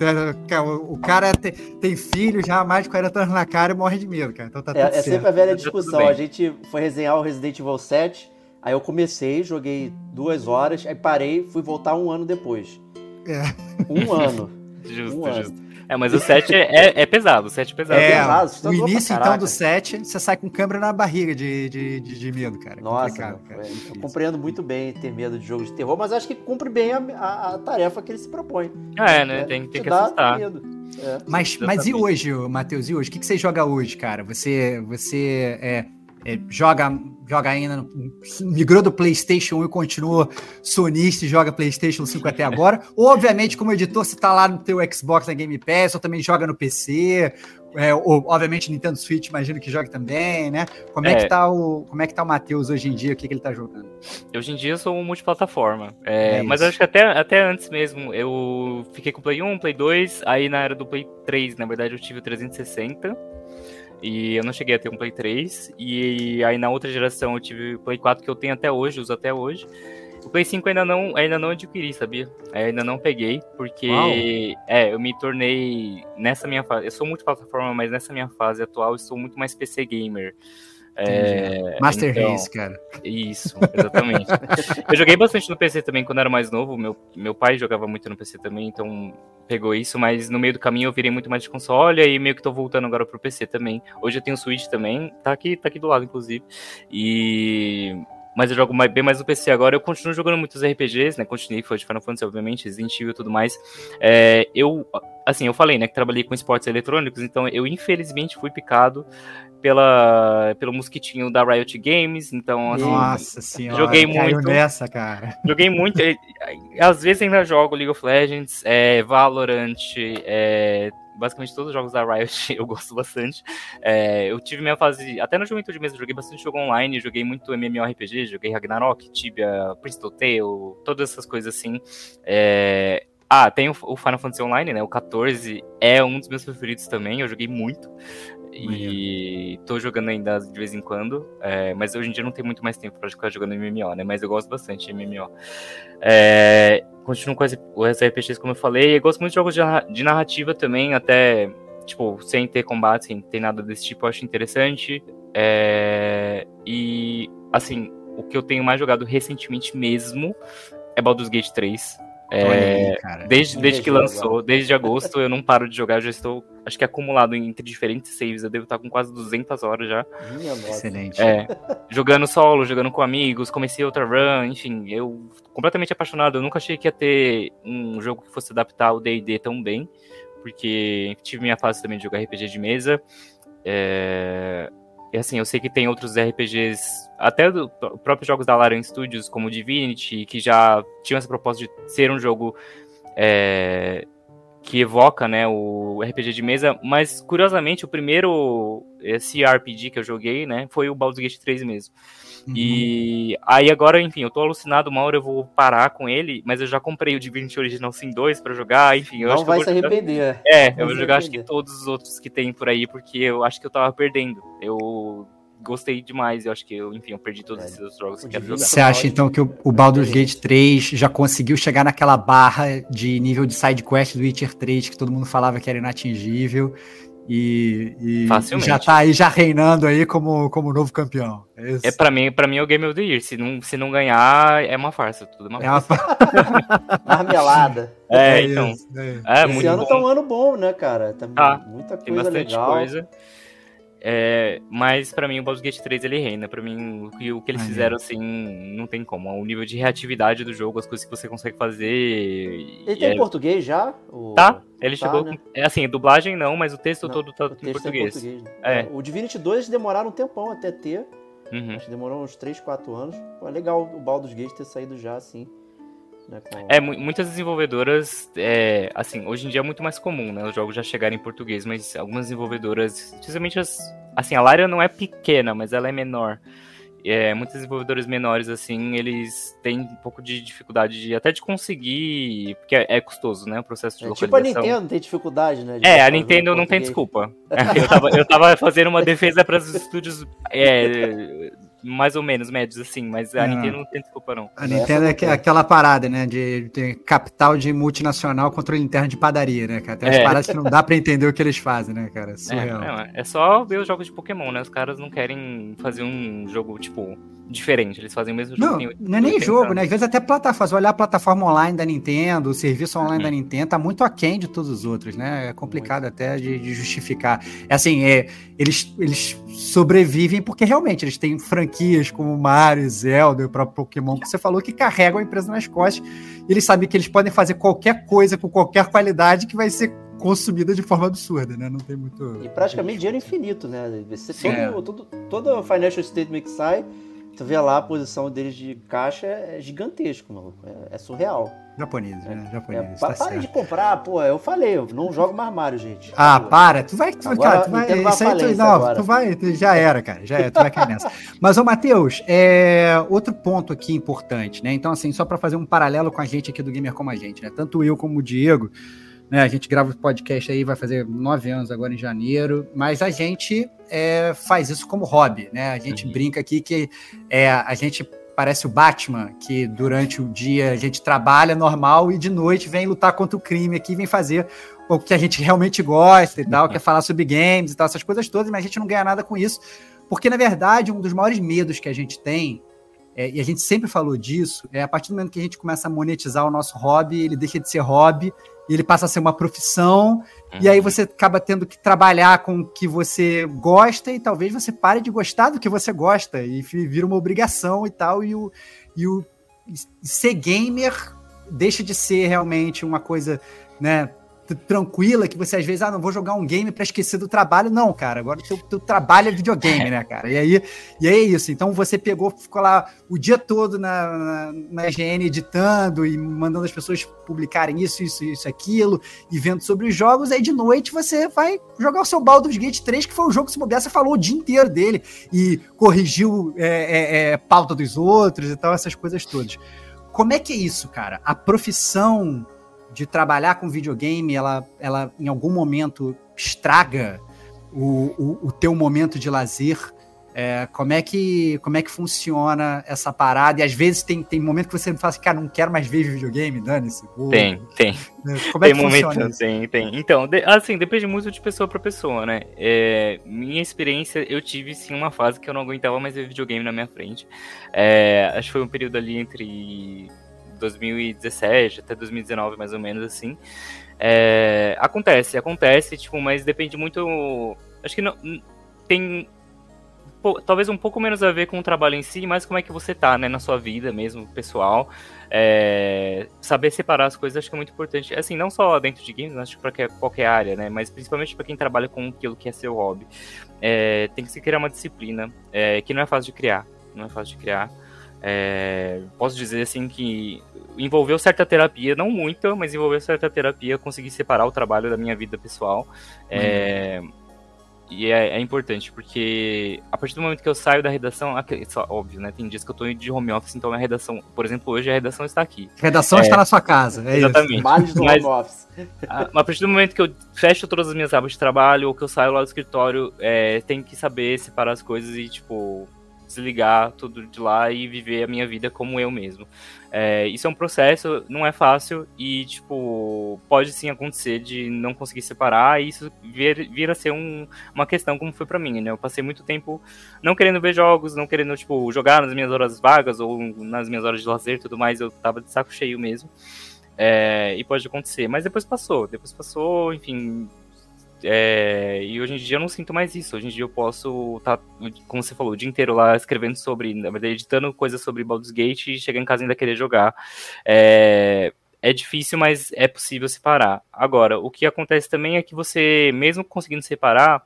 o cara tem, tem filho já há mais de 40 anos na cara e morre de medo, cara. Então tá é, é sempre a velha tá discussão. A gente foi resenhar o Resident Evil 7, aí eu comecei, joguei duas horas, aí parei, fui voltar um ano depois. É. Um ano. (laughs) Justo, um justo. Ano. É, mas o 7 é, é, é, pesado, o 7 é pesado. É, pesado, o início então do 7, você sai com câmera na barriga de, de, de, de medo, cara. Nossa, cara. eu compreendo muito bem ter medo de jogos de terror, mas acho que cumpre bem a, a, a tarefa que ele se propõe. É, né? Tem, tem que assustar. É. Mas, mas e hoje, Matheus, e hoje? O que, que você joga hoje, cara? Você, você é, é, joga, joga ainda, migrou do PlayStation 1 e continua sonista e joga PlayStation 5 até agora. (laughs) ou, obviamente, como editor, você tá lá no teu Xbox na Game Pass, ou também joga no PC, é, ou, obviamente, Nintendo Switch, imagino que joga também, né? Como é, é que tá o, como é que tá o Matheus hoje em dia? O que, que ele tá jogando? Hoje em dia eu sou um multiplataforma. É, é mas acho que até, até antes mesmo, eu fiquei com Play 1, Play 2, aí na era do Play 3, na verdade, eu tive o 360. E eu não cheguei a ter um Play 3. E aí na outra geração eu tive o Play 4 que eu tenho até hoje, uso até hoje. O Play 5 ainda não, ainda não adquiri, sabia? É, ainda não peguei, porque Uau. é, eu me tornei nessa minha fase. Eu sou multiplataforma, mas nessa minha fase atual eu sou muito mais PC gamer. É, Master então, Race, cara. Isso, exatamente. (laughs) eu joguei bastante no PC também quando era mais novo. Meu, meu pai jogava muito no PC também, então pegou isso, mas no meio do caminho eu virei muito mais de console e meio que tô voltando agora pro PC também. Hoje eu tenho Switch também, tá aqui, tá aqui do lado, inclusive. E mas eu jogo bem mais no PC agora. Eu continuo jogando muitos RPGs, né? Continuei, foi de Final Fantasy, obviamente, Resident Evil e tudo mais. É, eu, assim, eu falei, né, que trabalhei com esportes eletrônicos, então eu infelizmente fui picado pela, pelo mosquitinho da Riot Games, então assim, Nossa senhora, joguei muito. nessa, cara. Joguei muito, às vezes ainda jogo League of Legends, é, Valorant, é, basicamente todos os jogos da Riot (laughs) eu gosto bastante. É, eu tive minha fase, até na juventude mesmo, joguei bastante jogo online, joguei muito MMORPG, joguei Ragnarok, Tibia, of Tale, todas essas coisas assim. É, ah, tem o, Final Fantasy Online, né? O 14 é um dos meus preferidos também, eu joguei muito. E tô jogando ainda de vez em quando, é, mas hoje em dia não tem muito mais tempo pra ficar jogando MMO, né? Mas eu gosto bastante de MMO. É, continuo com as, RPGs, como eu falei, e gosto muito de jogos de narrativa também, até, tipo, sem ter combate, sem ter nada desse tipo, eu acho interessante. É, e, assim, o que eu tenho mais jogado recentemente mesmo é Baldur's Gate 3. É, aí, desde, desde que lançou, desde agosto, eu não paro de jogar, eu já estou, acho que acumulado entre diferentes saves, eu devo estar com quase 200 horas já. Excelente. É, jogando solo, jogando com amigos, comecei outra run, enfim, eu completamente apaixonado, eu nunca achei que ia ter um jogo que fosse adaptar ao D&D tão bem, porque tive minha fase também de jogar RPG de mesa, é, e assim, eu sei que tem outros RPGs, até do próprios jogos da Larian Studios, como Divinity, que já tinham essa proposta de ser um jogo é, que evoca né, o RPG de mesa, mas curiosamente o primeiro esse RPG que eu joguei né, foi o Baldur's Gate 3 mesmo. Uhum. E aí agora, enfim, eu tô alucinado, uma hora eu vou parar com ele, mas eu já comprei o Divinity Original Sin 2 para jogar, enfim. Não vai se arrepender. É, eu vou jogar acho que todos os outros que tem por aí, porque eu acho que eu tava perdendo. Eu gostei demais. Eu acho que, eu, enfim, eu perdi todos é. esses jogos que quero jogar. Você acha então que o, o Baldur's Gate 3 já conseguiu chegar naquela barra de nível de side quest do Witcher 3 que todo mundo falava que era inatingível? E, e já tá aí já reinando aí como, como novo campeão. É, é para mim, para mim é o Game of the Year. Se não, se não ganhar, é uma farsa, tudo uma é farsa. Uma (laughs) Marmelada. É, é então. Isso, é. é Esse ano bom. tá um ano bom, né, cara? Tá ah, muita coisa tem bastante legal. coisa. É, mas para mim o Baldur's Gate 3 ele reina. Para mim o que, o que eles fizeram assim não tem como. O nível de reatividade do jogo, as coisas que você consegue fazer. Ele tem é... português já? O... Tá. Ele tá, chegou. Né? Com... É assim, dublagem não, mas o texto não, todo tá em é português. É português né? é. O Divinity 2 demoraram um tempão até ter. Uhum. Acho que demorou uns 3, 4 anos. Pô, é legal o Baldur's Gate ter saído já assim. Né, com... É, muitas desenvolvedoras, é, assim, hoje em dia é muito mais comum, né, os jogos já chegarem em português, mas algumas desenvolvedoras, especialmente as, assim, a Lara não é pequena, mas ela é menor. É, muitos desenvolvedores menores, assim, eles têm um pouco de dificuldade de, até de conseguir, porque é, é custoso, né, o processo de é, localização. Tipo a Nintendo tem dificuldade, né? é, a Nintendo não tem desculpa. (laughs) eu, tava, eu tava fazendo uma defesa para os estúdios é, mais ou menos médios, assim, mas a Nintendo não tem desculpa, não. A Nintendo é, é aquela parada, né, de, de, capital de multinacional controle interno de padaria, né, cara? Tem as é. paradas que não dá pra entender o que eles fazem, né, cara? É surreal. É, é, só ver os jogos de Pokémon, né? Os caras não querem fazer um jogo, tipo, diferente. Eles fazem o mesmo jogo. Não, não é nem jogo, né? Às vezes até plataforma. Olhar a plataforma online da Nintendo, o serviço online da Nintendo, tá muito aquém de todos os outros, né? É complicado muito. até de, de, justificar. É assim, é, eles, eles sobrevivem porque realmente eles têm franquias como Mario, Zelda, o próprio Pokémon, que você falou, que carregam a empresa nas costas. E eles sabem que eles podem fazer qualquer coisa com qualquer qualidade que vai ser consumida de forma absurda, né? Não tem muito. E praticamente dinheiro infinito, né? Você todo, é. todo, todo financial statement que sai Tu vê lá a posição deles de caixa é gigantesco, mano. É, é surreal. Japonês, né? Japonês. É, tá para de comprar, pô. Eu falei, eu não jogo mais Mario, gente. Ah, pô. para. Tu vai. Tu, agora, cara, tu vai. Isso aí, tu, não, agora. tu vai. Já era, cara. Já era. Tu vai cair nessa. (laughs) Mas, ô, Matheus, é, outro ponto aqui importante, né? Então, assim, só para fazer um paralelo com a gente aqui do Gamer Como a Gente, né? Tanto eu como o Diego. Né, a gente grava o podcast aí, vai fazer nove anos agora em janeiro, mas a gente é, faz isso como hobby, né? A gente uhum. brinca aqui que é, a gente parece o Batman, que durante o dia a gente trabalha normal e de noite vem lutar contra o crime aqui, vem fazer o que a gente realmente gosta e tal, uhum. quer falar sobre games e tal, essas coisas todas, mas a gente não ganha nada com isso, porque na verdade um dos maiores medos que a gente tem é, e a gente sempre falou disso, é a partir do momento que a gente começa a monetizar o nosso hobby, ele deixa de ser hobby e ele passa a ser uma profissão, e aí você acaba tendo que trabalhar com o que você gosta, e talvez você pare de gostar do que você gosta, e vira uma obrigação e tal, e o, e o e ser gamer deixa de ser realmente uma coisa, né, tranquila, que você às vezes, ah, não vou jogar um game pra esquecer do trabalho. Não, cara, agora o teu, teu trabalho é videogame, né, cara? E aí, e aí é isso. Então você pegou, ficou lá o dia todo na, na, na editando e mandando as pessoas publicarem isso, isso, isso, aquilo, e vendo sobre os jogos. Aí de noite você vai jogar o seu Baldur's Gate 3, que foi um jogo que se bobear, você falou o dia inteiro dele e corrigiu é, é, é, pauta dos outros e tal, essas coisas todas. Como é que é isso, cara? A profissão de trabalhar com videogame, ela, ela em algum momento estraga o, o, o teu momento de lazer? É, como, é que, como é que funciona essa parada? E às vezes tem, tem momento que você fala assim, cara, não quero mais ver videogame, dane-se. Tem, tem. Como é tem que momento, funciona isso? tem, tem. Então, de- assim, depende muito de pessoa pra pessoa, né? É, minha experiência, eu tive sim uma fase que eu não aguentava mais ver videogame na minha frente. É, acho que foi um período ali entre 2017 até 2019, mais ou menos, assim. É, acontece, acontece, tipo, mas depende muito. Acho que não. Tem pô, talvez um pouco menos a ver com o trabalho em si, mas como é que você tá, né, na sua vida mesmo, pessoal. É, saber separar as coisas acho que é muito importante. Assim, não só dentro de games, acho que para qualquer área, né, mas principalmente para quem trabalha com aquilo que é seu hobby. É, tem que se criar uma disciplina, é, que não é fácil de criar, não é fácil de criar. É, posso dizer assim que envolveu certa terapia, não muita, mas envolveu certa terapia, conseguir separar o trabalho da minha vida pessoal. É, e é, é importante, porque a partir do momento que eu saio da redação, aqui- só, óbvio, né? Tem dias que eu tô de home office, então a redação, por exemplo, hoje a redação está aqui. Redação É. está na sua casa. É isso. Exatamente. Males do Mas- home office. A, a partir do momento que eu fecho todas as minhas abas de trabalho ou que eu saio lá do escritório, é, tem que saber separar as coisas e, tipo, desligar tudo de lá e viver a minha vida como eu mesmo. É, isso é um processo, não é fácil e, tipo, pode sim acontecer de não conseguir separar e isso vir, vir a ser um- uma questão como foi pra mim, né? Eu passei muito tempo não querendo ver jogos, não querendo, tipo, jogar nas minhas horas vagas ou nas minhas horas de lazer e tudo mais, eu tava de saco cheio mesmo. É, e pode acontecer, mas depois passou, depois passou, enfim. É, e hoje em dia eu não sinto mais isso. Hoje em dia eu posso estar, como você falou, o dia inteiro lá escrevendo sobre, na verdade, editando coisas sobre Baldur's Gate e chegar em casa e ainda querer jogar. É, é difícil, mas é possível separar. Agora, o que acontece também é que você, mesmo conseguindo separar,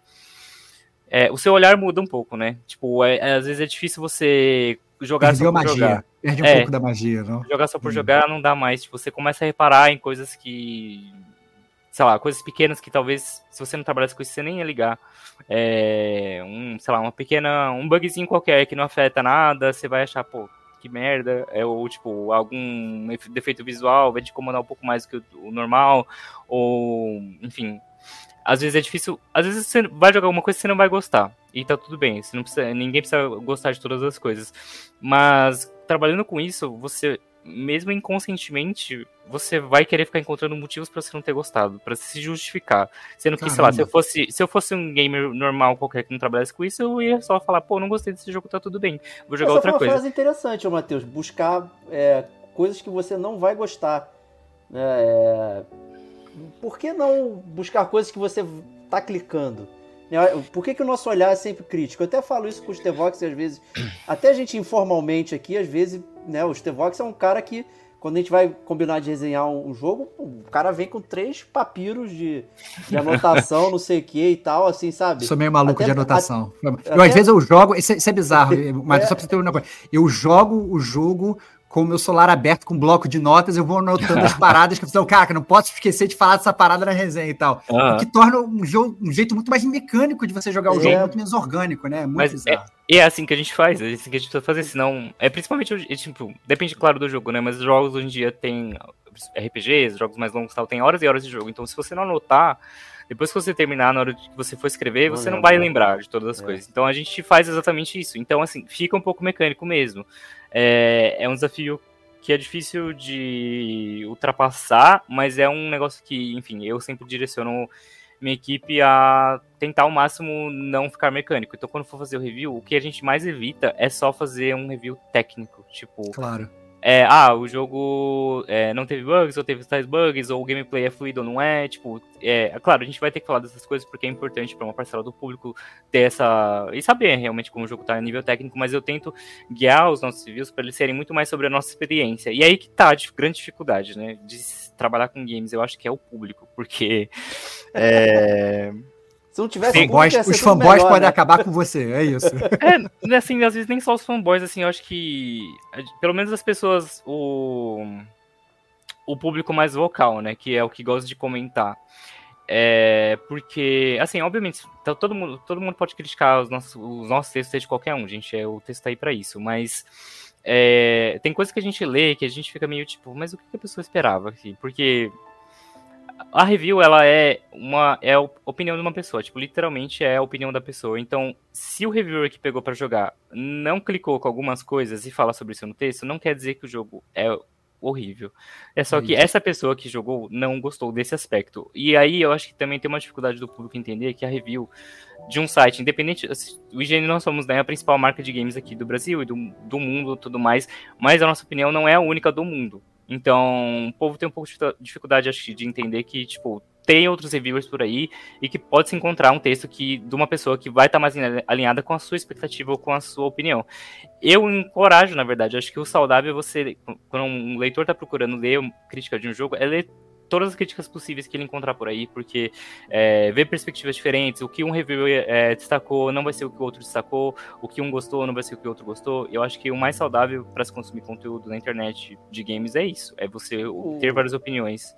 é, o seu olhar muda um pouco, né? Tipo, é- é- às vezes é difícil você jogar Perdeu só por magia. jogar. Perde um É. pouco da magia, não? Jogar só por Hum. jogar não dá mais. Tipo, você começa a reparar em coisas que. Sei lá, coisas pequenas que talvez, se você não trabalhasse com isso, você nem ia ligar. É, um, sei lá, uma pequena. Um bugzinho qualquer que não afeta nada, você vai achar, pô, que merda. É, ou, tipo, algum efe- defeito visual vai te incomodar um pouco mais do que o, o normal. Ou, enfim. Às vezes é difícil. Às vezes você vai jogar alguma coisa que você não vai gostar. E tá tudo bem. Você não precisa, ninguém precisa gostar de todas as coisas. Mas trabalhando com isso, você, mesmo inconscientemente, você vai querer ficar encontrando motivos pra você não ter gostado, pra se justificar. Sendo que, sei lá, se eu, Caramba. fosse, se eu fosse um gamer normal qualquer que não trabalhasse com isso, eu ia só falar, pô, não gostei desse jogo, tá tudo bem. Vou jogar Essa outra foi uma coisa. frase interessante, ô Matheus. Buscar é, coisas que você não vai gostar. né? É, por que não buscar coisas que você tá clicando? Né, Por que, que o nosso olhar é sempre crítico? Eu até falo isso com o Stevox às vezes. (clears throat) Até a gente informalmente aqui, às vezes, né? O Stevox é um cara que, quando a gente vai combinar de resenhar um, jogo, o cara vem com três papiros de, de anotação, (laughs) não sei o que e tal, assim, sabe? Sou meio maluco Até- de anotação. eu, até- às vezes, eu jogo. Isso é, isso é bizarro, (laughs) mas É. só pra você ter uma coisa. Eu jogo o jogo com o meu celular aberto, com um bloco de notas, eu vou anotando as (laughs) paradas que eu falo, cara, que não posso esquecer de falar dessa parada na resenha e tal. O que torna um, jogo, um jeito muito mais mecânico de você jogar o É. jogo, muito menos orgânico, né? Muito Mas. E é assim que a gente faz, é assim que a gente precisa fazer, senão. É principalmente, é, tipo, depende, claro, do jogo, né? Mas os jogos hoje em dia tem RPGs, jogos mais longos e tal, tem horas e horas de jogo. Então, se você não anotar, depois que você terminar, na hora que você for escrever, Não você não vai lembrar de todas as É. coisas. Então a gente faz exatamente isso. Então, assim, fica um pouco mecânico mesmo. É, é um desafio que é difícil de ultrapassar, mas é um negócio que, enfim, eu sempre direciono minha equipe a tentar ao máximo não ficar mecânico. Então, quando for fazer o review, o que a gente mais evita é só fazer um review técnico. Tipo, Claro. É, ah, o jogo é, não teve bugs, ou teve tais bugs, ou o gameplay é fluido ou não é, tipo, é, é, claro, a gente vai ter que falar dessas coisas porque é importante para uma parcela do público ter essa, e saber realmente como o jogo tá a nível técnico, mas eu tento guiar os nossos reviews para eles serem muito mais sobre a nossa experiência, e aí que tá a grande dificuldade, né, de trabalhar com games, eu acho que é o público, porque, é... Se não tivesse fanboys, os fanboys melhor, podem né? acabar com você, é isso. (laughs) É, assim, às vezes nem só os fanboys, assim, eu acho que pelo menos as pessoas, o o público mais vocal, né, que é o que gosta de comentar. É, porque, assim, obviamente, tá todo mundo, todo mundo pode criticar os nossos, os nossos textos de qualquer um, gente, é o texto tá aí para isso, mas é, tem coisas que a gente lê que a gente fica meio tipo, mas o que a pessoa esperava? Assim? Porque a review ela é uma é a opinião de uma pessoa, tipo, literalmente é a opinião da pessoa. Então, se o reviewer que pegou para jogar não clicou com algumas coisas e fala sobre isso no texto, não quer dizer que o jogo é horrível. É só que essa pessoa que jogou não gostou desse aspecto. E aí eu acho que também tem uma dificuldade do público entender que a review de um site, independente, assim, o IGN nós somos né, a principal marca de games aqui do Brasil e do, do mundo tudo mais, mas a nossa opinião não é a única do mundo. Então, o povo tem um pouco de dificuldade, acho de entender que, tipo, tem outros reviewers por aí e que pode se encontrar um texto que de uma pessoa que vai estar tá mais alinhada com a sua expectativa ou com a sua opinião. Eu encorajo, na verdade, acho que o saudável é você, quando um leitor está procurando ler crítica de um jogo, é ler todas as críticas possíveis que ele encontrar por aí, porque é, ver perspectivas diferentes, o que um reviewer é, destacou não vai ser o que o outro destacou, o que um gostou não vai ser o que o outro gostou. Eu acho que o mais saudável para se consumir conteúdo na internet de games é isso, é você ter várias opiniões.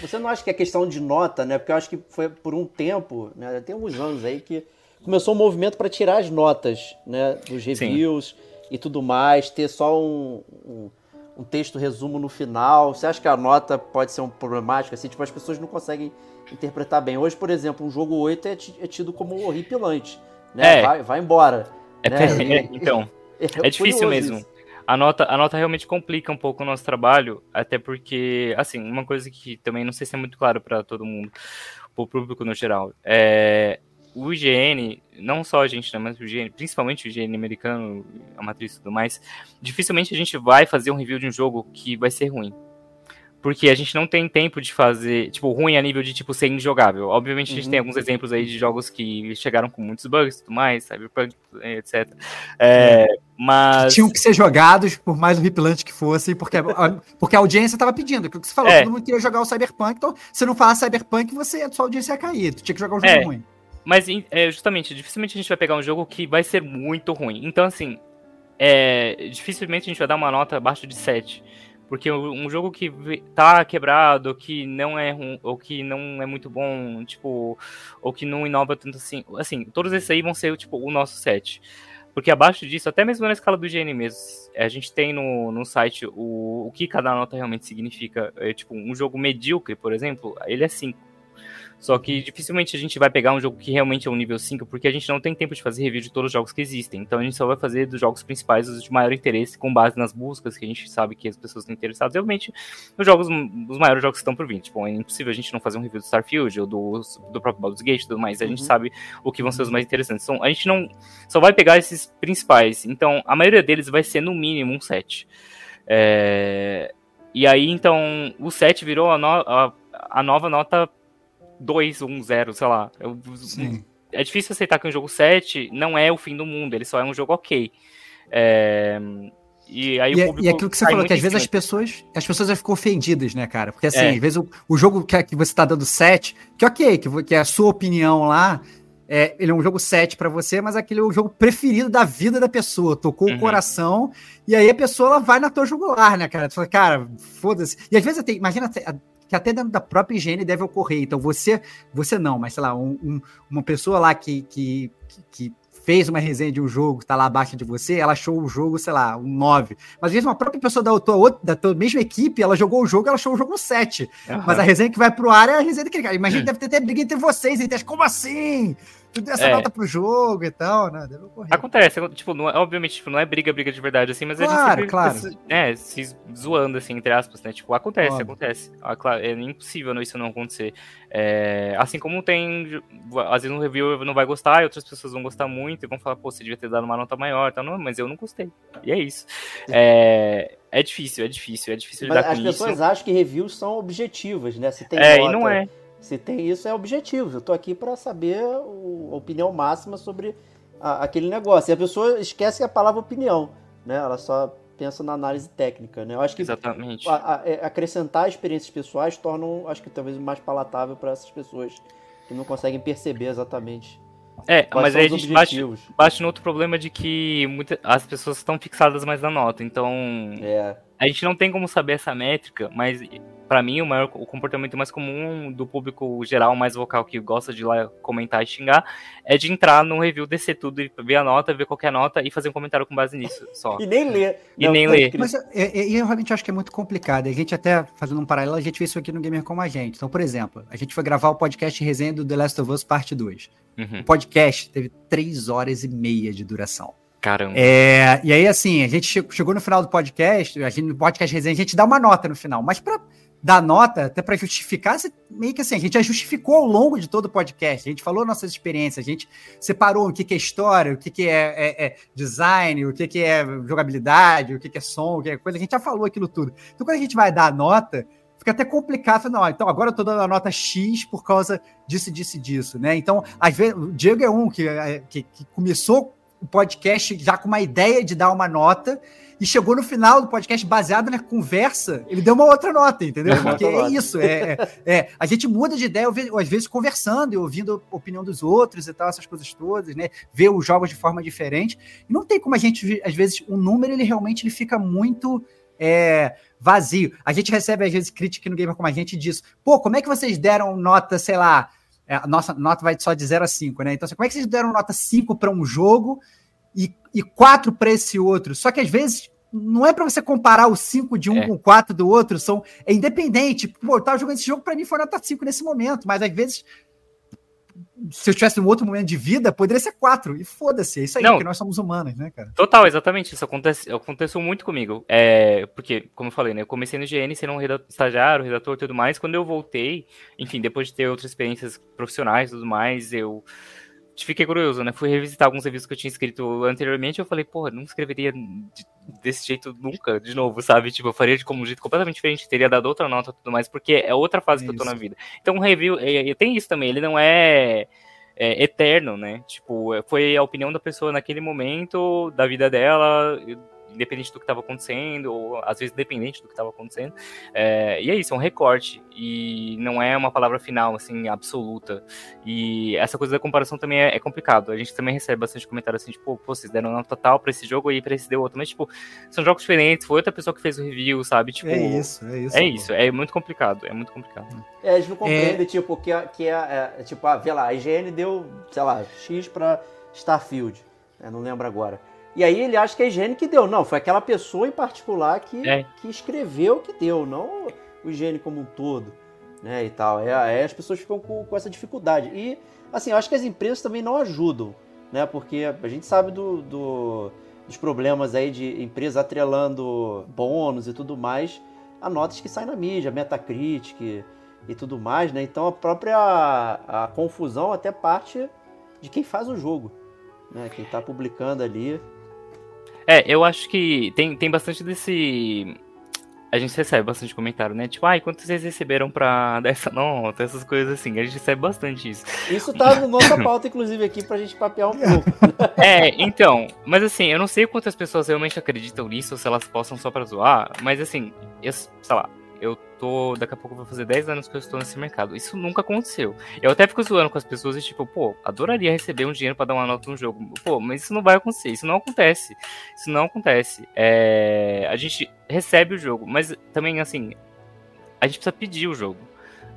Você não acha que é questão de nota, né? Porque eu acho que foi por um tempo, né? Tem alguns anos aí que começou um movimento para tirar as notas, né? Dos reviews Sim. e tudo mais, ter só um, um um texto resumo no final? Você acha que a nota pode ser um problemático? Assim, tipo, as pessoas não conseguem interpretar bem. Hoje, por exemplo, um jogo 8 é, é tido como horripilante. Né? É. Vai, vai embora. É, né? então, (laughs) é, é difícil mesmo. A nota, a nota realmente complica um pouco o nosso trabalho, até porque, assim, uma coisa que também não sei se é muito claro para todo mundo, para o público no geral, é, o IGN, não só a gente, né, mas o IGN, principalmente o IGN americano, a matriz e tudo mais, dificilmente a gente vai fazer um review de um jogo que vai ser ruim. Porque a gente não tem tempo de fazer, tipo, ruim a nível de, tipo, ser injogável. Obviamente, a gente uhum. tem alguns exemplos aí de jogos que chegaram com muitos bugs e tudo mais, Cyberpunk, etc. É, é. Mas... Tinham que ser jogados, por mais horripilante que fosse, porque a, porque a audiência estava pedindo. Aquilo que você falou, é. todo mundo queria jogar o Cyberpunk, então, se não falasse Cyberpunk, você, a sua audiência ia cair. Tu tinha que jogar um jogo é. ruim. Mas, é, justamente, dificilmente a gente vai pegar um jogo que vai ser muito ruim. Então, assim, é, dificilmente a gente vai dar uma nota abaixo de 7. Porque um jogo que tá quebrado, que não é ou que não é muito bom, tipo, ou que não inova tanto assim, assim, todos esses aí vão ser, tipo, o nosso 7. Porque abaixo disso, até mesmo na escala do GN mesmo, a gente tem no, no site o, o que cada nota realmente significa. É, tipo, um jogo medíocre, por exemplo, ele é 5. Só que dificilmente a gente vai pegar um jogo que realmente é um nível 5, porque a gente não tem tempo de fazer review de todos os jogos que existem. Então a gente só vai fazer dos jogos principais os de maior interesse, com base nas buscas que a gente sabe que as pessoas estão interessadas. Realmente, os jogos, os maiores jogos que estão por vir. Tipo, é impossível a gente não fazer um review do Starfield ou do, do próprio Baldur's Gate e tudo mais. A gente uhum. sabe o que vão ser os mais interessantes. Então a gente não só vai pegar esses principais. Então a maioria deles vai ser no mínimo um 7. É... E aí, então, o 7 virou a, no... a, a nova nota 2, 1, 0, sei lá. Eu, é difícil aceitar que um jogo 7 não é o fim do mundo, ele só é um jogo ok. É, e aí e, o é, público. E aquilo que você falou, que às vezes as pessoas, as pessoas ficam ofendidas, né, cara? Porque assim, é. às vezes o, o jogo que, que você tá dando 7, que ok, que, que é a sua opinião lá, é, ele é um jogo 7 para você, mas aquele é o jogo preferido da vida da pessoa. Tocou uhum. o coração, e aí a pessoa ela vai na tua jugular, né, cara? Tu fala, cara, foda-se. E às vezes, até, imagina que até dentro da própria higiene deve ocorrer. Então, você, você não, mas sei lá, um, um, uma pessoa lá que, que, que fez uma resenha de um jogo, está lá abaixo de você, ela achou o jogo, sei lá, um 9. Mas às vezes uma própria pessoa da tua, da tua mesma equipe, ela jogou o jogo, ela achou o jogo um 7. Uhum. Mas a resenha que vai pro ar é a resenha daquele cara. Imagina que deve ter até briga entre vocês, entre como assim? Tu deu essa é. nota pro jogo e tal, né? Deve ocorrer. Acontece, tipo, não é, obviamente, tipo, não é briga, briga de verdade, assim, mas claro, a gente sempre, claro. Se, é, se zoando, assim, entre aspas, né? Tipo, acontece, Óbvio. acontece. Ah, claro, é impossível isso não acontecer. É, assim como tem, às vezes um review não vai gostar e outras pessoas vão gostar muito e vão falar, pô, você devia ter dado uma nota maior, tá? Não, mas eu não gostei. E é isso. É, É difícil, é difícil, é difícil Mas lidar as com pessoas isso. acham que reviews são objetivas, né? Se tem É, e nota, não é. Se tem isso, é objetivo. Eu tô aqui para saber o- a opinião máxima sobre a- aquele negócio. E a pessoa esquece a palavra opinião, né? Ela só pensa na análise técnica, né? Eu acho que Exatamente. a- a- é, acrescentar experiências pessoais tornam, acho que talvez mais palatável para essas pessoas que não conseguem perceber exatamente É, quais mas aí a gente bate, bate no outro problema de que muita, as pessoas estão fixadas mais na nota. Então, É, a gente não tem como saber essa métrica, mas pra mim o maior o comportamento mais comum do público geral, mais vocal que gosta de ir lá comentar e xingar, é de entrar no review, descer tudo e ver a nota, ver qualquer nota e fazer um comentário com base nisso, só. e nem ler. E né? nem ler. (laughs) Mas é, é, eu realmente acho que é muito complicado. A gente até, fazendo um paralelo, a gente vê isso aqui no Gamer Como a Gente. Então, por exemplo, a gente foi gravar o podcast resenha do The Last of Us Parte 2. Uhum. O podcast teve três horas e meia de duração. Caramba. É, e aí, assim, a gente che- chegou no final do podcast, a gente, no podcast resenha, a gente dá uma nota no final, mas para dar nota, até para justificar, meio que assim, a gente já justificou ao longo de todo o podcast, a gente falou nossas experiências, a gente separou o que, que é história, o que, que é, é- é design, o que, que é jogabilidade, o que, que é som, o que é coisa, a gente já falou aquilo tudo. Então, quando a gente vai dar a nota, fica até complicado, não, então agora eu tô dando a nota X por causa disso, disso disso, né? Então, às vezes, o Diego é um que, é, que, que começou o podcast já com uma ideia de dar uma nota e chegou no final do podcast baseado na conversa, ele deu uma outra nota, entendeu? Porque é isso, é, é- a gente muda de ideia, às vezes conversando e ouvindo a opinião dos outros e tal, essas coisas todas, né? Ver os jogos de forma diferente. E não tem como a gente, às vezes, o número ele realmente ele fica muito é, vazio. A gente recebe, às vezes, crítica no Gamer como a gente diz, pô, como é que vocês deram nota, sei lá, a nossa nota vai só de 0 a 5, né? Então, assim, como é que vocês deram nota 5 para um jogo e, e 4 para esse outro? Só que às vezes não é para você comparar o 5 de um É. com o 4 do outro, são é independente. Pô, eu tava jogando esse jogo, para mim foi nota 5 nesse momento, mas às vezes se eu tivesse um outro momento de vida, poderia ser 4. E foda-se, é isso aí, Não. porque nós somos humanos, né, cara? Total, exatamente. Isso acontece, aconteceu muito comigo. É, porque, como eu falei, né? Eu comecei no GN sendo um reda- estagiário, redator e tudo mais. Quando eu voltei, enfim, depois de ter outras experiências profissionais e tudo mais, eu fiquei curioso, né? Fui revisitar alguns reviews que eu tinha escrito anteriormente. Eu falei, porra, não escreveria de- desse jeito nunca, de novo, sabe? Tipo, eu faria de como um jeito completamente diferente, teria dado outra nota e tudo mais, porque é outra fase que eu tô Isso. na vida. Então, um review, é, tem isso também, ele não é é, eterno, né? Tipo, é, foi a opinião da pessoa naquele momento, da vida dela, independente do que estava acontecendo, ou às vezes dependente do que estava acontecendo. É, e é isso, é um recorte. E não é uma palavra final, assim, absoluta. E essa coisa da comparação também é, é complicado. A gente também recebe bastante comentário assim, tipo, pô, vocês deram nota tal pra esse jogo e pra esse deu outro. Mas, tipo, são jogos diferentes, foi outra pessoa que fez o review, sabe? Tipo, é isso, é isso. É pô. isso, é muito complicado, é muito complicado. É, eles não compreendem, tipo, que, é- que é, é, tipo, ah, vê lá, a IGN deu, sei lá, X pra Starfield. Eu não lembro agora. E aí ele acha que é a IGN que deu. Não, foi aquela pessoa em particular que, É. que escreveu que deu, não o IGN como um todo, né, e tal. É, aí as pessoas ficam com, com essa dificuldade. E, assim, eu acho que as empresas também não ajudam, né, porque a gente sabe do, do- dos problemas aí de empresa atrelando bônus e tudo mais a notas que saem na mídia, Metacritic e tudo mais, né? Então a própria a confusão até parte de quem faz o jogo, né? Quem tá publicando ali. É, eu acho que tem, tem bastante desse. A gente recebe bastante comentário, né? Tipo, ai, quanto vocês receberam pra (laughs) dar essa nota, essas coisas assim. A gente recebe bastante isso. Isso tá na nossa (laughs) pauta, inclusive, aqui pra gente papear um pouco. (laughs) É, então, mas assim, eu não sei quantas pessoas realmente acreditam nisso, ou se elas postam só pra zoar, mas assim, eu, sei lá, eu tô, daqui a pouco vou fazer 10 anos que eu estou nesse mercado. Isso nunca aconteceu. Eu até fico zoando com as pessoas e tipo, pô, adoraria receber um dinheiro pra dar uma nota no jogo. Pô, mas isso não vai acontecer, isso não acontece. Isso não acontece. É, a gente recebe o jogo, mas também assim, a gente precisa pedir o jogo.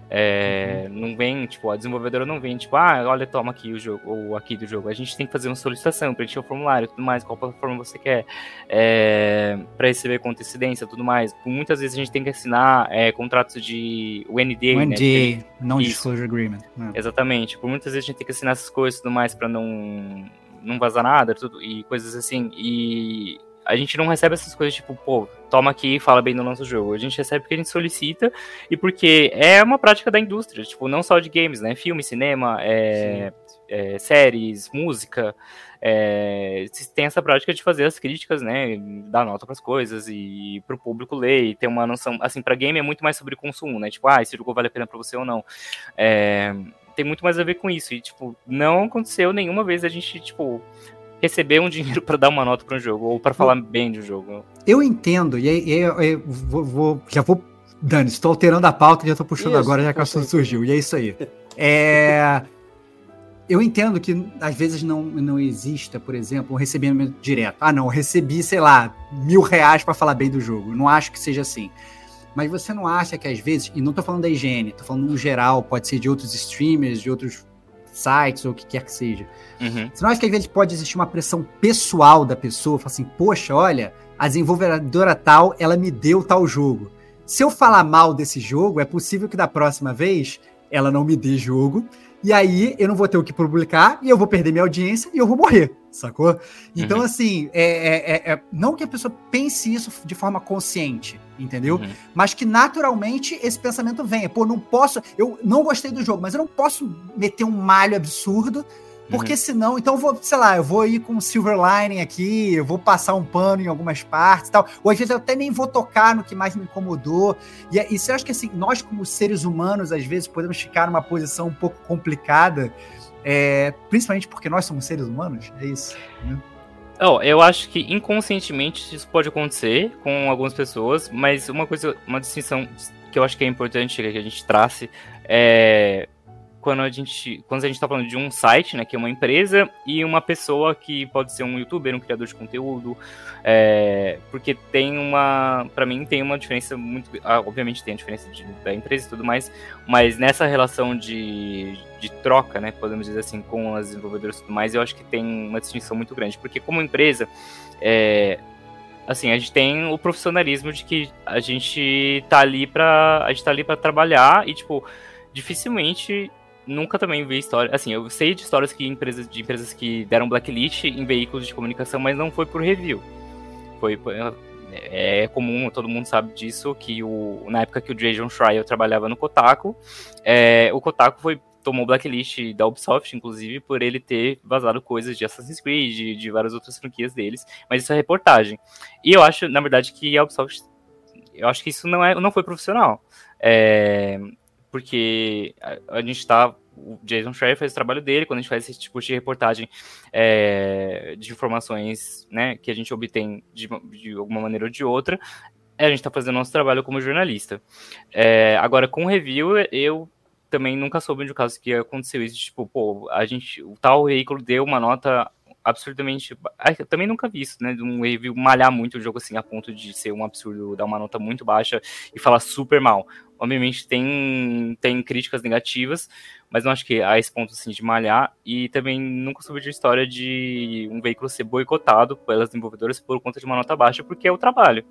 É, Não vem, tipo, a desenvolvedora não vem, tipo, ah, olha, toma aqui o jogo, ou aqui do jogo. A gente tem que fazer uma solicitação, preencher o formulário tudo mais, qual plataforma você quer, é, para receber com antecedência tudo mais. Por muitas vezes a gente tem que assinar é, contratos de o NDA, Um né? NDA, Isso. Non-Disclosure Agreement. né? Exatamente. Por muitas vezes a gente tem que assinar essas coisas e tudo mais pra não, não vazar nada tudo, e coisas assim. E a gente não recebe essas coisas tipo, pô, toma aqui e fala bem do nosso jogo. A gente recebe porque a gente solicita e porque é uma prática da indústria, tipo, não só de games, né? Filme, cinema, é, é, séries, música. É, tem essa prática de fazer as críticas, né? Dar nota para as coisas e para o público ler e ter uma noção. Assim, para game é muito mais sobre consumo, né? Tipo, ah, esse jogo vale a pena para você ou não. É, tem muito mais a ver com isso. E, tipo, não aconteceu nenhuma vez a gente, tipo, receber um dinheiro (laughs) para dar uma nota para um jogo ou para falar bem do jogo. Eu entendo, e aí eu, vou, vou, já vou. Dani, estou alterando a pauta e já estou puxando isso, agora, já que a assunto surgiu. E é isso aí. (laughs) É, eu entendo que às vezes não, não exista, por exemplo, um recebimento direto. Ah, não, recebi, sei lá, mil reais para falar bem do jogo. Não acho que seja assim. Mas você não acha que às vezes, e não estou falando da higiene, estou falando no geral, pode ser de outros streamers, de outros sites ou o que quer que seja. Uhum. Você não acha que às vezes pode existir uma pressão pessoal da pessoa, falar assim, poxa, olha, a desenvolvedora tal, ela me deu tal jogo. Se eu falar mal desse jogo, é possível que da próxima vez ela não me dê jogo, e aí eu não vou ter o que publicar, e eu vou perder minha audiência e eu vou morrer, sacou? Então, uhum. assim, é, é, é, é não que a pessoa pense isso de forma consciente, entendeu? Uhum. Mas que naturalmente esse pensamento venha. Pô, não posso. Eu não gostei do jogo, mas eu não posso meter um malho absurdo porque uhum. senão, então eu vou, sei lá, eu vou ir com um silver lining aqui, eu vou passar um pano em algumas partes e tal. Ou às vezes eu até nem vou tocar no que mais me incomodou. E, e você acha que assim, nós, como seres humanos, às vezes podemos ficar numa posição um pouco complicada, é, principalmente porque nós somos seres humanos? É isso. Né? Oh, eu acho que inconscientemente isso pode acontecer com algumas pessoas, mas uma coisa, uma distinção que eu acho que é importante que a gente trace é quando a gente quando a gente está falando de um site, né, que é uma empresa e uma pessoa que pode ser um youtuber, um criador de conteúdo, é, porque tem uma, para mim tem uma diferença muito, ah, obviamente tem a diferença de, da empresa e tudo mais, mas nessa relação de, de troca, né, podemos dizer assim, com as desenvolvedoras e tudo mais, eu acho que tem uma distinção muito grande, porque como empresa, é, assim, a gente tem o profissionalismo de que a gente tá ali para a gente tá ali para trabalhar e tipo dificilmente nunca também vi história. Assim, eu sei de histórias que empresas, de empresas que deram blacklist em veículos de comunicação, mas não foi por review. Foi. É, é comum, todo mundo sabe disso, que o, na época que o Jason Schreier trabalhava no Kotaku, é, o Kotaku foi tomou blacklist da Ubisoft, inclusive, por ele ter vazado coisas de Assassin's Creed, de, de, várias outras franquias deles, mas isso é reportagem. E eu acho, na verdade, que a Ubisoft, eu acho que isso não, é, não foi profissional. É, porque a, a gente está o Jason Schreier faz o trabalho dele, quando a gente faz esse tipo de reportagem é, de informações né, que a gente obtém de, de alguma maneira ou de outra, a gente está fazendo nosso trabalho como jornalista. É, agora, com review, eu também nunca soube de um caso que aconteceu isso, tipo, pô, a gente, o tal veículo deu uma nota absurdamente. Eu também nunca vi isso, né? De um review malhar muito o jogo assim, a ponto de ser um absurdo, dar uma nota muito baixa e falar super mal. Obviamente tem, tem críticas negativas, mas não acho que há esse ponto assim de malhar. E também nunca soube de história de um veículo ser boicotado pelas desenvolvedoras por conta de uma nota baixa, porque é o trabalho.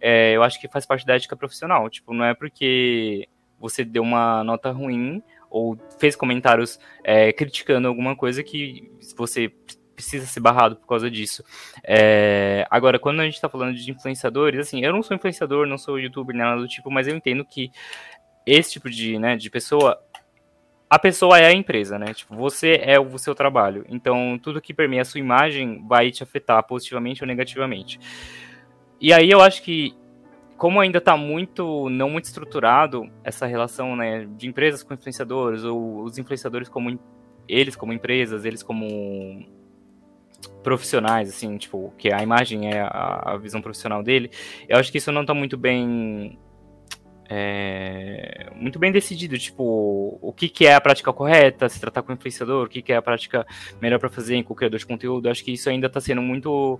É, eu acho que faz parte da ética profissional. Tipo, não é porque você deu uma nota ruim ou fez comentários é, criticando alguma coisa que você precisa ser barrado por causa disso. É, agora, quando a gente está falando de influenciadores, assim, eu não sou influenciador, não sou youtuber, nada do tipo, mas eu entendo que esse tipo de, né, de pessoa, a pessoa é a empresa, né? Tipo, você é o seu trabalho. Então, tudo que permeia a sua imagem vai te afetar positivamente ou negativamente. E aí eu acho que como ainda está muito não muito estruturado essa relação né, de empresas com influenciadores ou os influenciadores como eles como empresas eles como profissionais, assim, tipo, que a imagem é a, a visão profissional dele, eu acho que isso não está muito bem é, muito bem decidido, tipo, o que, que é a prática correta, se tratar com influenciador, o que, que é a prática melhor para fazer com o criador de conteúdo, acho que isso ainda está sendo muito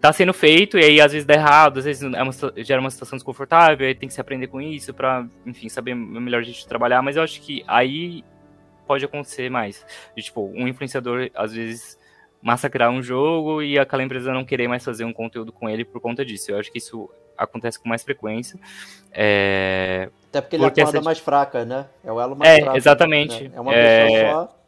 tá sendo feito e aí às vezes dá errado, às vezes é uma, gera uma situação desconfortável, aí tem que se aprender com isso para, enfim, saber melhor a gente trabalhar, mas eu acho que aí pode acontecer mais. De, tipo, um influenciador às vezes massacrar um jogo e aquela empresa não querer mais fazer um conteúdo com ele por conta disso. Eu acho que isso acontece com mais frequência. É... Até porque ele porque é a corda essa... mais fraca, né? É o elo mais é, fraco. Exatamente. Né? É uma é... pessoa só.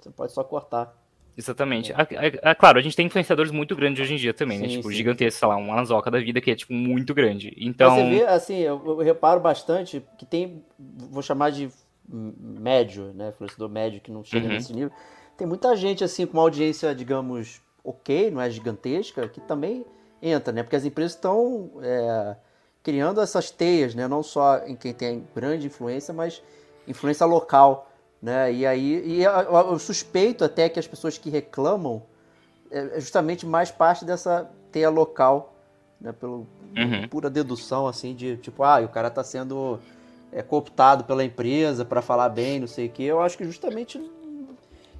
Você pode só cortar. Exatamente. É. É, é, claro, a gente tem influenciadores muito grandes hoje em dia também, né? sim, né? Tipo, sim. gigantesco, sei lá, um Alanzoca da vida que é, tipo, muito grande. Então... Mas você vê, assim, eu, eu, reparo bastante que tem, vou chamar de médio, né? Influenciador médio que não chega uhum. nesse nível. Tem muita gente, assim, com uma audiência, digamos, ok, não é gigantesca, que também entra, né? Porque as empresas estão é, criando essas teias, né? Não só em quem tem grande influência, mas influência local né? E aí e eu suspeito até que as pessoas que reclamam é, é justamente mais parte dessa teia local, né? Pelo uhum. pura dedução assim de tipo, ah, o cara está sendo é, cooptado pela empresa para falar bem, não sei o que. Eu acho que justamente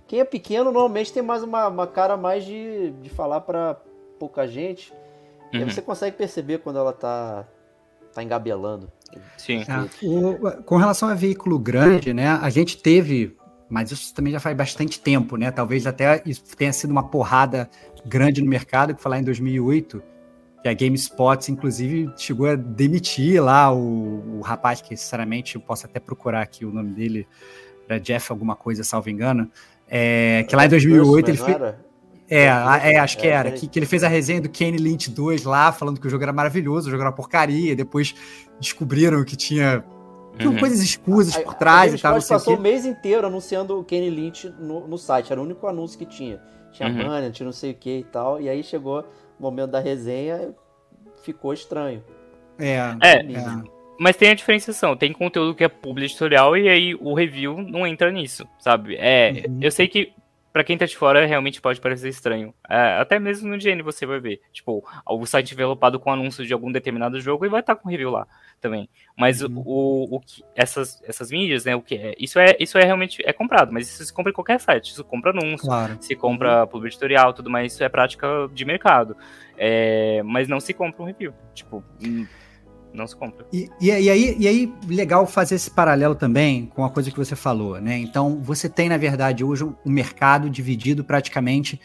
quem é pequeno normalmente tem mais uma, uma cara mais de, de falar para pouca gente. Uhum. E aí uhum. você consegue perceber quando ela tá, tá engabelando. Sim. É, o, com relação a veículo grande, né, a gente teve, mas isso também já faz bastante tempo, né? Talvez até isso tenha sido uma porrada grande no mercado, que foi lá em 2008, que a GameSpot, inclusive, chegou a demitir lá o, o rapaz, que sinceramente eu posso até procurar aqui o nome dele, era Jeff alguma coisa, salvo engano, é, que lá em 2008 ele fez... É, é, acho que é, era. Que, que ele fez a resenha do Kane Lynch 2 lá, falando que o jogo era maravilhoso, o jogo era uma porcaria. Depois descobriram que tinha, tinha uhum. coisas escusas por trás a, a e tal. passou o mês inteiro anunciando o Kane Lynch no, no site, era o único anúncio que tinha. Tinha uhum. banner, tinha não sei o que e tal. E aí chegou o momento da resenha, ficou estranho. É, é. é. Mas tem a diferenciação, tem conteúdo que é público editorial e aí o review não entra nisso, sabe? É, uhum. eu sei que para quem tá de fora, realmente pode parecer estranho. É, até mesmo no GN você vai ver. Tipo, o site envelopado com anúncio de algum determinado jogo e vai estar tá com review lá também. Mas uhum. o, o, essas, essas mídias, né? O que é, isso é isso é realmente é comprado, mas isso se compra em qualquer site. Isso compra anúncio, claro. se compra uhum. publi editorial, tudo mais. Isso é prática de mercado. É, mas não se compra um review. Tipo. Não se compra. E, e, e, aí, e aí, legal fazer esse paralelo também com a coisa que você falou, né? Então, você tem, na verdade, hoje um mercado dividido praticamente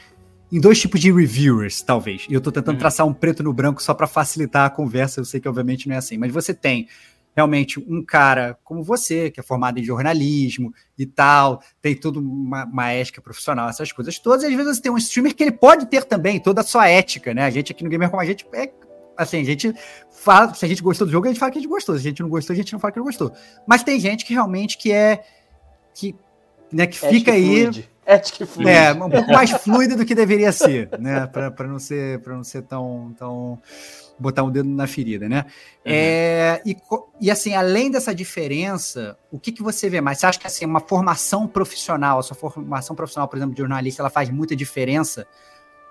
em dois tipos de reviewers, talvez. E eu estou tentando uhum. traçar um preto no branco só para facilitar a conversa, eu sei que obviamente não é assim, mas você tem realmente um cara como você, que é formado em jornalismo e tal, tem toda uma, uma ética profissional, essas coisas todas, e às vezes você tem um streamer que ele pode ter também toda a sua ética, né? A gente aqui no Gamer como a gente é assim, a gente fala, se a gente gostou do jogo, a gente fala que a gente gostou. Se a gente não gostou, a gente não fala que não gostou. Mas tem gente que realmente que é. que, né, que fica aí. Fluide. Ética fluide. É, um pouco mais fluida do que deveria ser, né? Para não ser, para não ser tão, tão. botar um dedo na ferida, né? Uhum. É, e, e assim, além dessa diferença, o que, que você vê mais? Você acha que assim, uma formação profissional, a sua formação profissional, por exemplo, de jornalista, ela faz muita diferença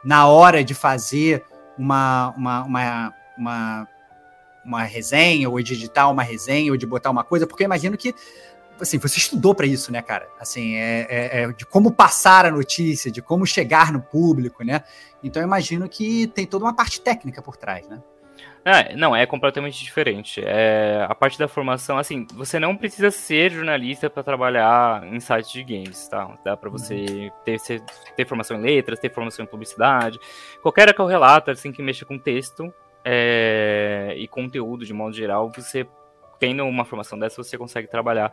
na hora de fazer uma, uma, uma, uma, uma resenha, ou de editar uma resenha, ou de botar uma coisa, porque eu imagino que assim, você estudou para isso, né, cara? Assim, é, é, é, de como passar a notícia, de como chegar no público, né? Então eu imagino que tem toda uma parte técnica por trás, né? É, não, é completamente diferente. É, a parte da formação, assim, você não precisa ser jornalista para trabalhar em sites de games, tá? Dá para você uhum. ter, ter formação em letras, ter formação em publicidade. Qualquer relato, assim, que mexa com texto é, e conteúdo de modo geral, você tendo uma formação dessa, você consegue trabalhar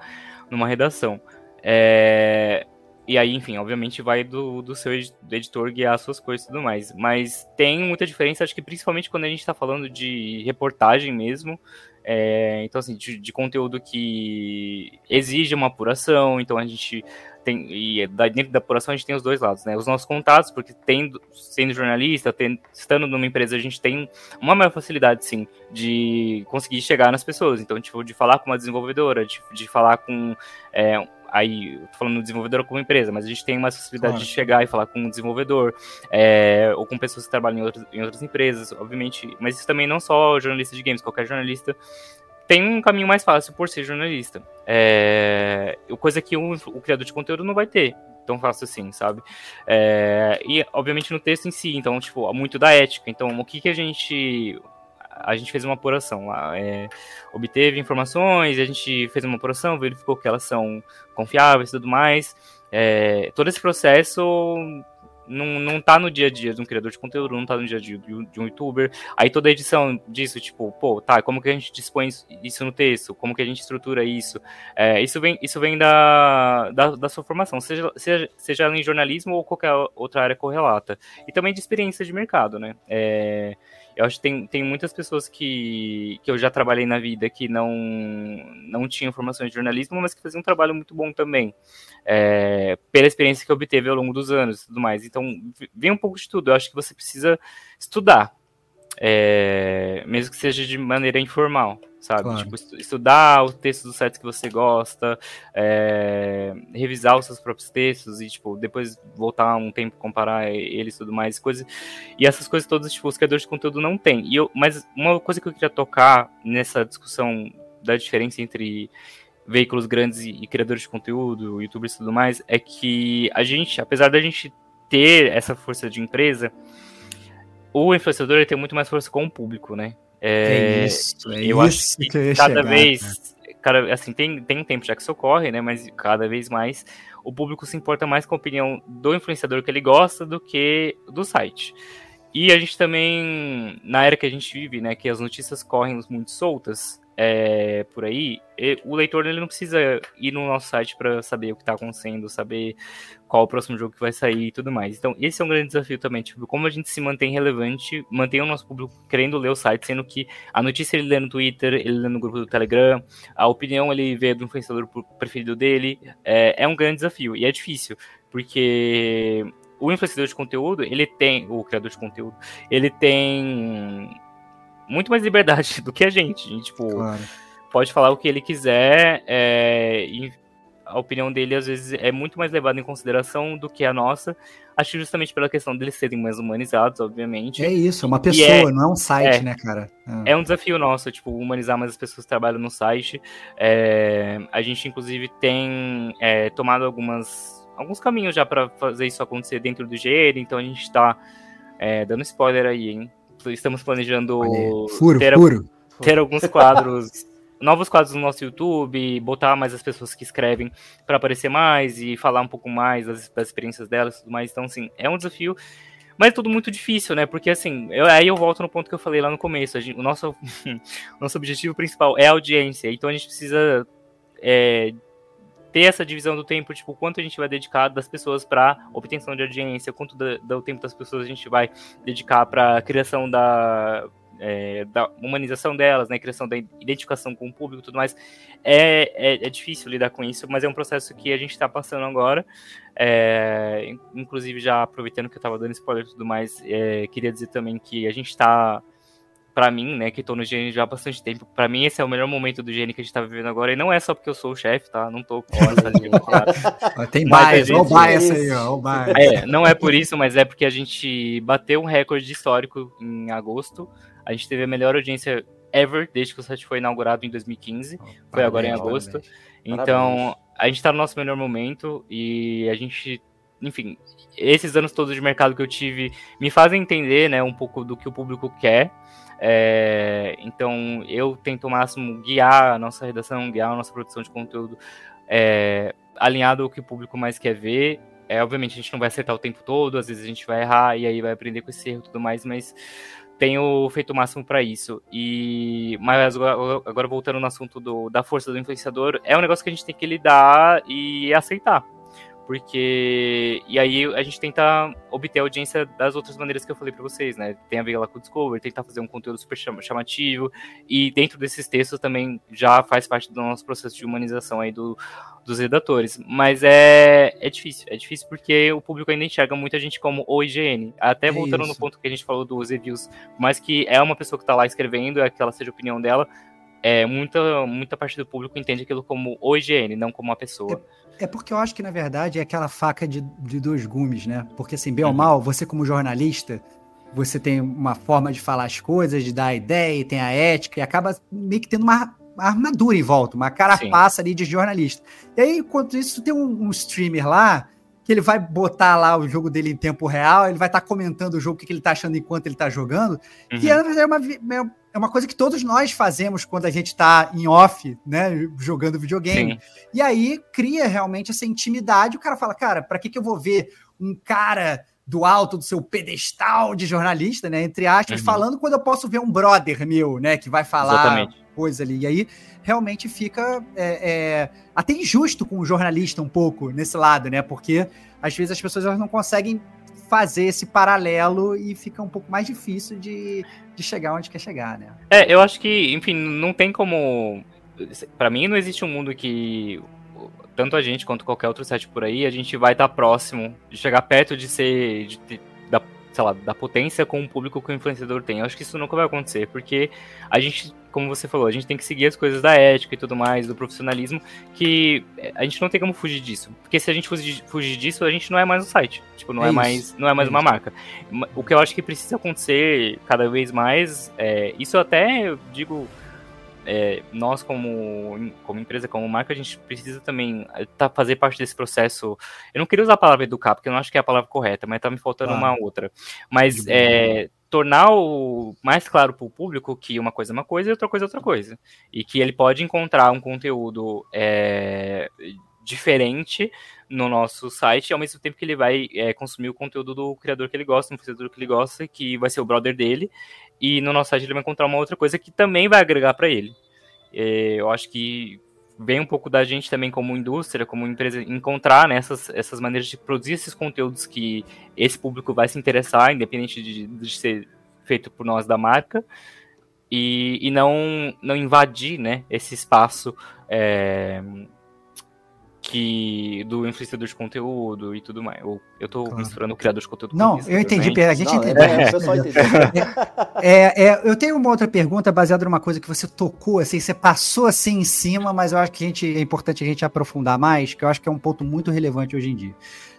numa redação. É, e aí, enfim, obviamente vai do, do seu editor guiar as suas coisas e tudo mais. Mas tem muita diferença, acho que principalmente quando a gente está falando de reportagem mesmo. É, então, assim, de, de, conteúdo que exige uma apuração, então a gente tem. E dentro da apuração a gente tem os dois lados, né? Os nossos contatos, porque tendo, sendo jornalista, tendo, estando numa empresa, a gente tem uma maior facilidade, sim, de conseguir chegar nas pessoas. Então, tipo, de falar com uma desenvolvedora, de, de falar com é, aí, eu tô falando desenvolvedor como empresa, mas a gente tem mais facilidade claro. de chegar e falar com um desenvolvedor, é, ou com pessoas que trabalham em outras, em outras empresas, obviamente, mas isso também não só jornalista de games, qualquer jornalista tem um caminho mais fácil por ser jornalista. É, coisa que o, o criador de conteúdo não vai ter tão fácil assim, sabe? É, e, obviamente, no texto em si, então, tipo, muito da ética. Então, o que que a gente a gente fez uma apuração lá, é, obteve informações, a gente fez uma apuração, verificou que elas são confiáveis e tudo mais. É, todo esse processo não, não tá no dia a dia de um criador de conteúdo, não tá no dia a dia de um, de um youtuber. Aí toda a edição disso, tipo, pô, tá, como que a gente dispõe isso no texto? Como que a gente estrutura isso? É, isso vem, isso vem da, da, da, sua formação, seja, seja, seja em jornalismo ou qualquer outra área correlata. E também de experiência de mercado, né? É, eu acho que tem, tem muitas pessoas que, que eu já trabalhei na vida que não, não tinham formação de jornalismo, mas que faziam um trabalho muito bom também, é, pela experiência que obteve ao longo dos anos e tudo mais. Então, vem um pouco de tudo. Eu acho que você precisa estudar, é, mesmo que seja de maneira informal, sabe? Claro. Tipo, estudar o texto do site que você gosta, é, revisar os seus próprios textos e, tipo, depois voltar um tempo, comparar eles e tudo mais, coisas. E essas coisas todas, tipo, os criadores de conteúdo não têm. E eu, mas uma coisa que eu queria tocar nessa discussão da diferença entre veículos grandes e, e criadores de conteúdo, youtubers e tudo mais, é que a gente, apesar da gente ter essa força de empresa, o influenciador tem muito mais força com o público, né? É, é isso, é eu isso acho que, que cada chegar, vez, cara. assim, tem, tem um tempo já que isso ocorre, né? Mas cada vez mais o público se importa mais com a opinião do influenciador que ele gosta do que do site. E a gente também, na era que a gente vive, né, que as notícias correm muito soltas, é, por aí, o leitor ele não precisa ir no nosso site para saber o que está acontecendo, saber qual o próximo jogo que vai sair e tudo mais. Então, esse é um grande desafio também, tipo, como a gente se mantém relevante, mantém o nosso público querendo ler o site, sendo que a notícia ele lê no Twitter, ele lê no grupo do Telegram, a opinião ele vê do influenciador preferido dele, é, é um grande desafio e é difícil, porque o influenciador de conteúdo, ele tem, o criador de conteúdo, ele tem muito mais liberdade (laughs) do que a gente. A gente tipo, claro. pode falar o que ele quiser, é, e a opinião dele às vezes é muito mais levada em consideração do que a nossa. Acho justamente pela questão deles serem mais humanizados, obviamente. É isso, uma pessoa, é, não é um site, é, né, cara? É. é. um desafio nosso, tipo, humanizar mais as pessoas que trabalham no site. É, a gente, inclusive, tem é, tomado algumas, alguns caminhos já para fazer isso acontecer dentro do GR, então a gente está é, dando spoiler aí, hein? Estamos planejando furo, ter, furo. ter alguns quadros, (laughs) novos quadros no nosso YouTube, botar mais as pessoas que escrevem para aparecer mais e falar um pouco mais das, das experiências delas e tudo mais. Então, assim, é um desafio. Mas é tudo muito difícil, né? Porque assim, eu, aí eu volto no ponto que eu falei lá no começo. Gente, o nosso, (laughs) o nosso objetivo principal é a audiência. Então a gente precisa é, ter essa divisão do tempo, tipo, quanto a gente vai dedicar das pessoas para obtenção de audiência, quanto do, do tempo das pessoas a gente vai dedicar para criação da é, da humanização delas, né, criação da identificação com o público e tudo mais, é, é, é, difícil lidar com isso, mas é um processo que a gente está passando agora. É, inclusive, já aproveitando que eu estava dando spoiler e tudo mais, é, queria dizer também que a gente está para mim, né, que tô no GN já há bastante tempo, para mim esse é o melhor momento do GN que a gente tá vivendo agora, e não é só porque eu sou o chefe, tá? Não tô com essa linha, claro. Tem bias, o bias aí, ó, bias. É, não é por isso, mas é porque a gente bateu um recorde histórico em agosto, a gente teve a melhor audiência ever, desde que o site foi inaugurado em 2015, foi Parabéns, agora em agosto, então a gente tá no nosso melhor momento, e a gente enfim, esses anos todos de mercado que eu tive me fazem entender, né, um pouco do que o público quer. É, então eu tento ao máximo guiar a nossa redação, guiar a nossa produção de conteúdo é, alinhado ao que o público mais quer ver. É, obviamente a gente não vai acertar o tempo todo, às vezes a gente vai errar e aí vai aprender com esse erro e tudo mais, mas tenho feito o máximo para isso. E mas agora, voltando no assunto do, da força do influenciador, é um negócio que a gente tem que lidar e aceitar porque. E aí a gente tenta obter a audiência das outras maneiras que eu falei para vocês, né? Tem a ver lá com o Discover, tentar fazer um conteúdo super chamativo, e dentro desses textos também já faz parte do nosso processo de humanização aí do, dos redatores. Mas é, é difícil, é difícil porque o público ainda enxerga muita gente como o IGN. Até é voltando isso. no ponto que a gente falou dos reviews, mas que é uma pessoa que tá lá escrevendo, é que ela seja a opinião dela, é, muita, muita parte do público entende aquilo como o não como uma pessoa. É é porque eu acho que, na verdade, é aquela faca de, de dois gumes, né? Porque, assim, bem ou uhum. mal, você como jornalista, você tem uma forma de falar as coisas, de dar a ideia, e tem a ética, e acaba meio que tendo uma armadura em volta, uma carapaça Sim. ali de jornalista. E aí, enquanto isso, tem um, um, streamer lá que ele vai botar lá o jogo dele em tempo real, ele vai estar tá comentando o jogo, o que, que ele está achando enquanto ele está jogando, uhum. que é, é uma, é é uma coisa que todos nós fazemos quando a gente está em off, né, jogando videogame. Sim. E aí cria realmente essa intimidade. O cara fala, cara, para que, que eu vou ver um cara do alto do seu pedestal de jornalista, né? Entre aspas, Uhum. falando quando eu posso ver um brother meu, né? Que vai falar Exatamente. coisa ali. E aí realmente fica é, é, até injusto com o jornalista um pouco nesse lado, né? Porque às vezes as pessoas elas não conseguem fazer esse paralelo e fica um pouco mais difícil de, de chegar onde quer chegar, né? É, eu acho que, enfim, não tem como. Pra mim, não existe um mundo que tanto a gente quanto qualquer outro site por aí, a gente vai estar próximo de chegar perto de ser. De, de, da, sei lá, da potência com o público que o influenciador tem. Eu acho que isso nunca vai acontecer, porque a gente, como você falou, a gente tem que seguir as coisas da ética e tudo mais, do profissionalismo, que a gente não tem como fugir disso. Porque se a gente fugir, disso, a gente não é mais um site. Tipo, não é, É mais, não é mais É uma isso. marca. Ma- O que eu acho que precisa acontecer cada vez mais, é, isso até eu digo, é, nós como, como empresa, como marca, a gente precisa também é, tá, fazer parte desse processo. Eu não queria usar a palavra educar, porque eu não acho que é a palavra correta, mas tá me faltando Claro. uma outra. Mas é, tornar o mais claro para o público que uma coisa é uma coisa e outra coisa é outra coisa. E que ele pode encontrar um conteúdo é, diferente no nosso site, ao mesmo tempo que ele vai é, consumir o conteúdo do criador que ele gosta, do influenciador que ele gosta, que vai ser o brother dele, e no nosso site ele vai encontrar uma outra coisa que também vai agregar para ele. É, eu acho que vem um pouco da gente também como indústria, como empresa, encontrar né, essas, essas maneiras de produzir esses conteúdos que esse público vai se interessar, independente de, de ser feito por nós da marca, e, e não, não invadir né, esse espaço é, que do influenciador de conteúdo e tudo mais. Eu, eu tô Claro. misturando o criador de conteúdo com Não, isso eu entendi, também. a gente Não, entendeu. é, o pessoal entendeu. É, é, eu tenho uma outra pergunta baseada numa coisa que você tocou, assim, você passou assim em cima, mas eu acho que a gente, é importante a gente aprofundar mais, que eu acho que é um ponto muito relevante hoje em dia.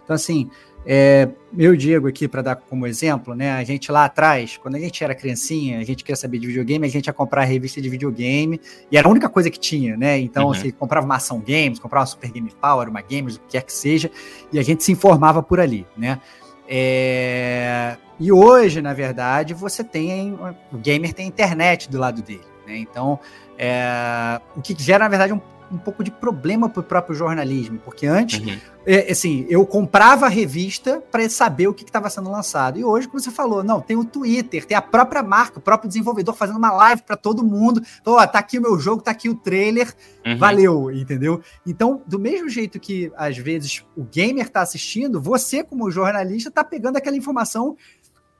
Então, assim, é, eu Diego aqui, para dar como exemplo, né? A gente lá atrás, quando a gente era criancinha, a gente queria saber de videogame, a gente ia comprar a revista de videogame, e era a única coisa que tinha, né? Então, Uhum. você comprava uma ação games, comprava uma Super Game Power, uma Games, o que quer que seja, e a gente se informava por ali, né? É, E hoje, na verdade, você tem. O gamer tem a internet do lado dele. Né? Então, é, o que gera, na verdade, um, um pouco de problema para o próprio jornalismo. Porque antes, Uhum. é, assim, eu comprava a revista para saber o que estava sendo lançado. E hoje, como você falou, não, tem o Twitter, tem a própria marca, o próprio desenvolvedor fazendo uma live para todo mundo. Então, ó, tá aqui o meu jogo, tá aqui o trailer, Uhum. valeu, entendeu? Então, do mesmo jeito que às vezes o gamer tá assistindo, você como jornalista tá pegando aquela informação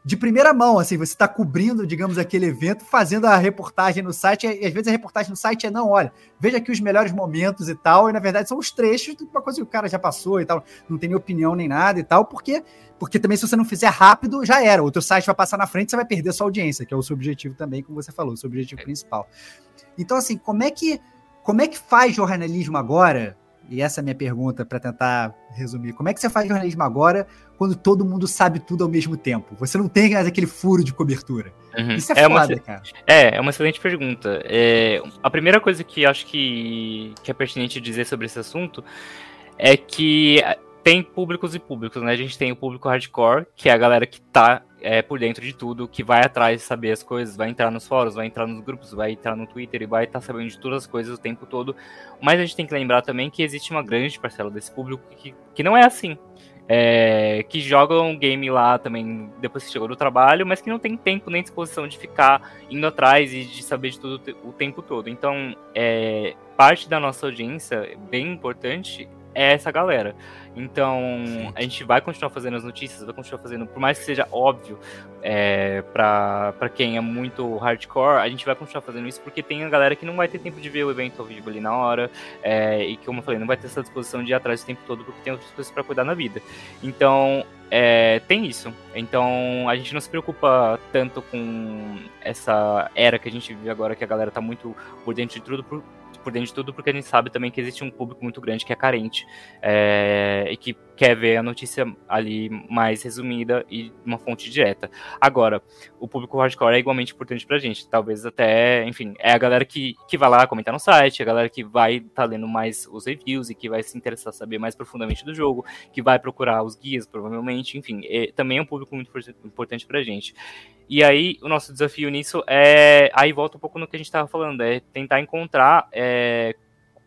de primeira mão, assim, você tá cobrindo, digamos, aquele evento, fazendo a reportagem no site, e às vezes a reportagem no site é não, olha, veja aqui os melhores momentos e tal, e na verdade são os trechos de uma coisa que o cara já passou e tal, não tem nem opinião nem nada e tal, porque porque também se você não fizer rápido, já era, o teu site vai passar na frente, você vai perder a sua audiência, que é o seu objetivo também, como você falou, o seu objetivo principal. Então, assim, como é que como é que faz jornalismo agora? E essa é a minha pergunta para tentar resumir. Como é que você faz jornalismo agora quando todo mundo sabe tudo ao mesmo tempo? Você não tem mais aquele furo de cobertura. Uhum. Isso é, uma, foda, cara. É, é uma excelente pergunta. É, a primeira coisa que acho que, que é pertinente dizer sobre esse assunto é que tem públicos e públicos, né? A gente tem o público hardcore, que é a galera que tá é, por dentro de tudo, que vai atrás de saber as coisas, vai entrar nos fóruns, vai entrar nos grupos, vai entrar no Twitter e vai estar sabendo de todas as coisas o tempo todo. Mas a gente tem que lembrar também que existe uma grande parcela desse público que, que não é assim. É, que jogam um game lá também depois que chegou do trabalho, mas que não tem tempo nem disposição de ficar indo atrás e de saber de tudo o tempo todo. Então, é, parte da nossa audiência, bem importante, é essa galera. Então, a gente vai continuar fazendo as notícias, vai continuar fazendo, por mais que seja óbvio é, para quem é muito hardcore, a gente vai continuar fazendo isso porque tem a galera que não vai ter tempo de ver o evento ao vivo ali na hora, é, e que, como eu falei, não vai ter essa disposição de ir atrás o tempo todo porque tem outras coisas para cuidar na vida. Então, é, tem isso. Então, a gente não se preocupa tanto com essa era que a gente vive agora, que a galera tá muito por dentro de tudo, por, por dentro de tudo, porque a gente sabe também que existe um público muito grande que é carente é, e que quer ver a notícia ali mais resumida e uma fonte direta. Agora, o público hardcore é igualmente importante pra gente. Talvez até, enfim, é a galera que, que vai lá comentar no site, a galera que vai estar tá lendo mais os reviews e que vai se interessar saber mais profundamente do jogo, que vai procurar os guias, provavelmente, enfim, é, também é um público muito importante pra gente. E aí, o nosso desafio nisso é. Aí volta um pouco no que a gente estava falando, é tentar encontrar é,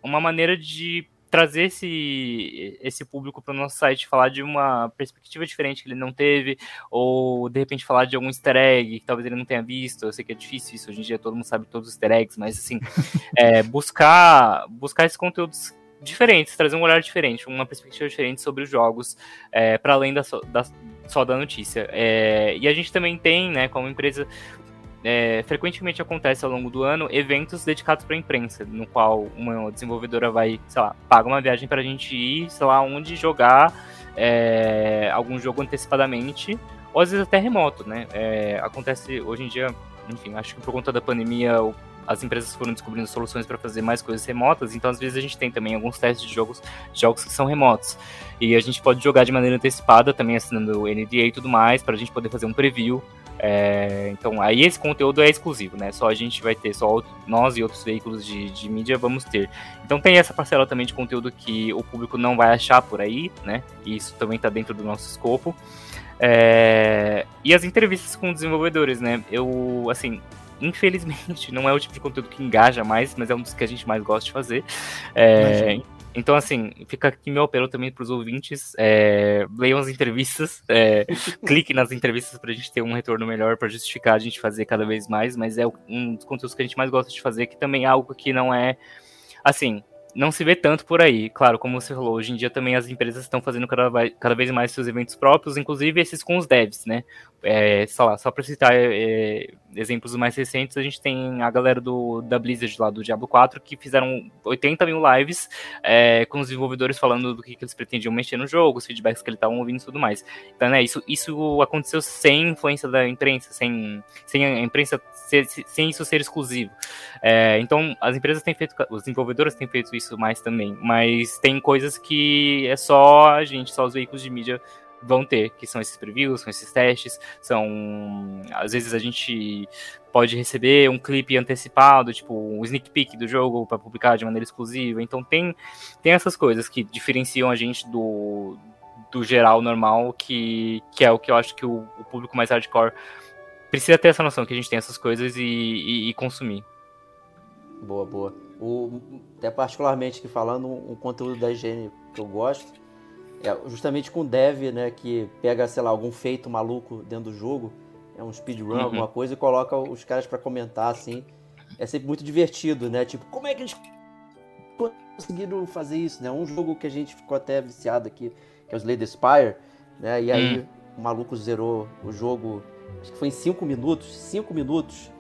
uma maneira de trazer esse, esse público para o nosso site, falar de uma perspectiva diferente que ele não teve, ou de repente falar de algum easter egg que talvez ele não tenha visto. Eu sei que é difícil isso, hoje em dia todo mundo sabe todos os easter eggs, mas assim, (laughs) é, buscar, buscar esses conteúdos diferentes, trazer um olhar diferente, uma perspectiva diferente sobre os jogos, é, para além da, da, só da notícia. É, e a gente também tem, né, como empresa, é, frequentemente acontece ao longo do ano eventos dedicados para a imprensa, no qual uma desenvolvedora vai, sei lá, paga uma viagem para a gente ir, sei lá, onde jogar é, algum jogo antecipadamente, ou às vezes até remoto, né? É, acontece hoje em dia, enfim, acho que por conta da pandemia as empresas foram descobrindo soluções para fazer mais coisas remotas, então às vezes a gente tem também alguns testes de jogos, jogos que são remotos. E a gente pode jogar de maneira antecipada, também assinando o NDA e tudo mais, para a gente poder fazer um preview. É, então aí esse conteúdo é exclusivo, né? Só a gente vai ter, só nós e outros veículos de, de mídia vamos ter. Então tem essa parcela também de conteúdo que o público não vai achar por aí, né? E isso também está dentro do nosso escopo. É, e as entrevistas com desenvolvedores, né? Eu, assim, infelizmente, (laughs) não é o tipo de conteúdo que engaja mais, mas é um dos que a gente mais gosta de fazer. É, então, assim, fica aqui meu apelo também para os ouvintes. É, leiam as entrevistas, é, (laughs) clique nas entrevistas para a gente ter um retorno melhor, para justificar a gente fazer cada vez mais. Mas é um dos conteúdos que a gente mais gosta de fazer, que também é algo que não é. Assim, não se vê tanto por aí. Claro, como você falou, hoje em dia também as empresas estão fazendo cada, cada vez mais seus eventos próprios, inclusive esses com os devs, né? É, só só para citar é, exemplos mais recentes, a gente tem a galera do, da Blizzard lá do Diablo 4 que fizeram 80 mil lives é, com os desenvolvedores falando do que, que, eles pretendiam mexer no jogo, os feedbacks que eles estavam ouvindo e tudo mais. Então, né, isso, isso aconteceu sem influência da imprensa, sem, sem a imprensa, ser, sem isso ser exclusivo. É, então, as empresas têm feito, os desenvolvedores têm feito isso mais também, mas tem coisas que é só a gente, só os veículos de mídia vão ter, que são esses previews, são esses testes, são às vezes a gente pode receber um clipe antecipado, tipo um sneak peek do jogo para publicar de maneira exclusiva. Então tem tem essas coisas que diferenciam a gente do do geral normal, que, que é o que eu acho que o, o público mais hardcore precisa ter essa noção que a gente tem essas coisas e, e, e consumir. Boa, boa. O, até particularmente que falando um, conteúdo da higiene que eu gosto é justamente com dev, né, que pega, sei lá, algum feito maluco dentro do jogo, é um speedrun, uhum. alguma coisa, e coloca os caras para comentar, assim. É sempre muito divertido, né? Tipo, como é que eles conseguiram fazer isso, né? Um jogo que a gente ficou até viciado aqui, que é o Slay Spire, né? E aí uhum. o maluco zerou o jogo, acho que foi em 5 minutos, 5 minutos,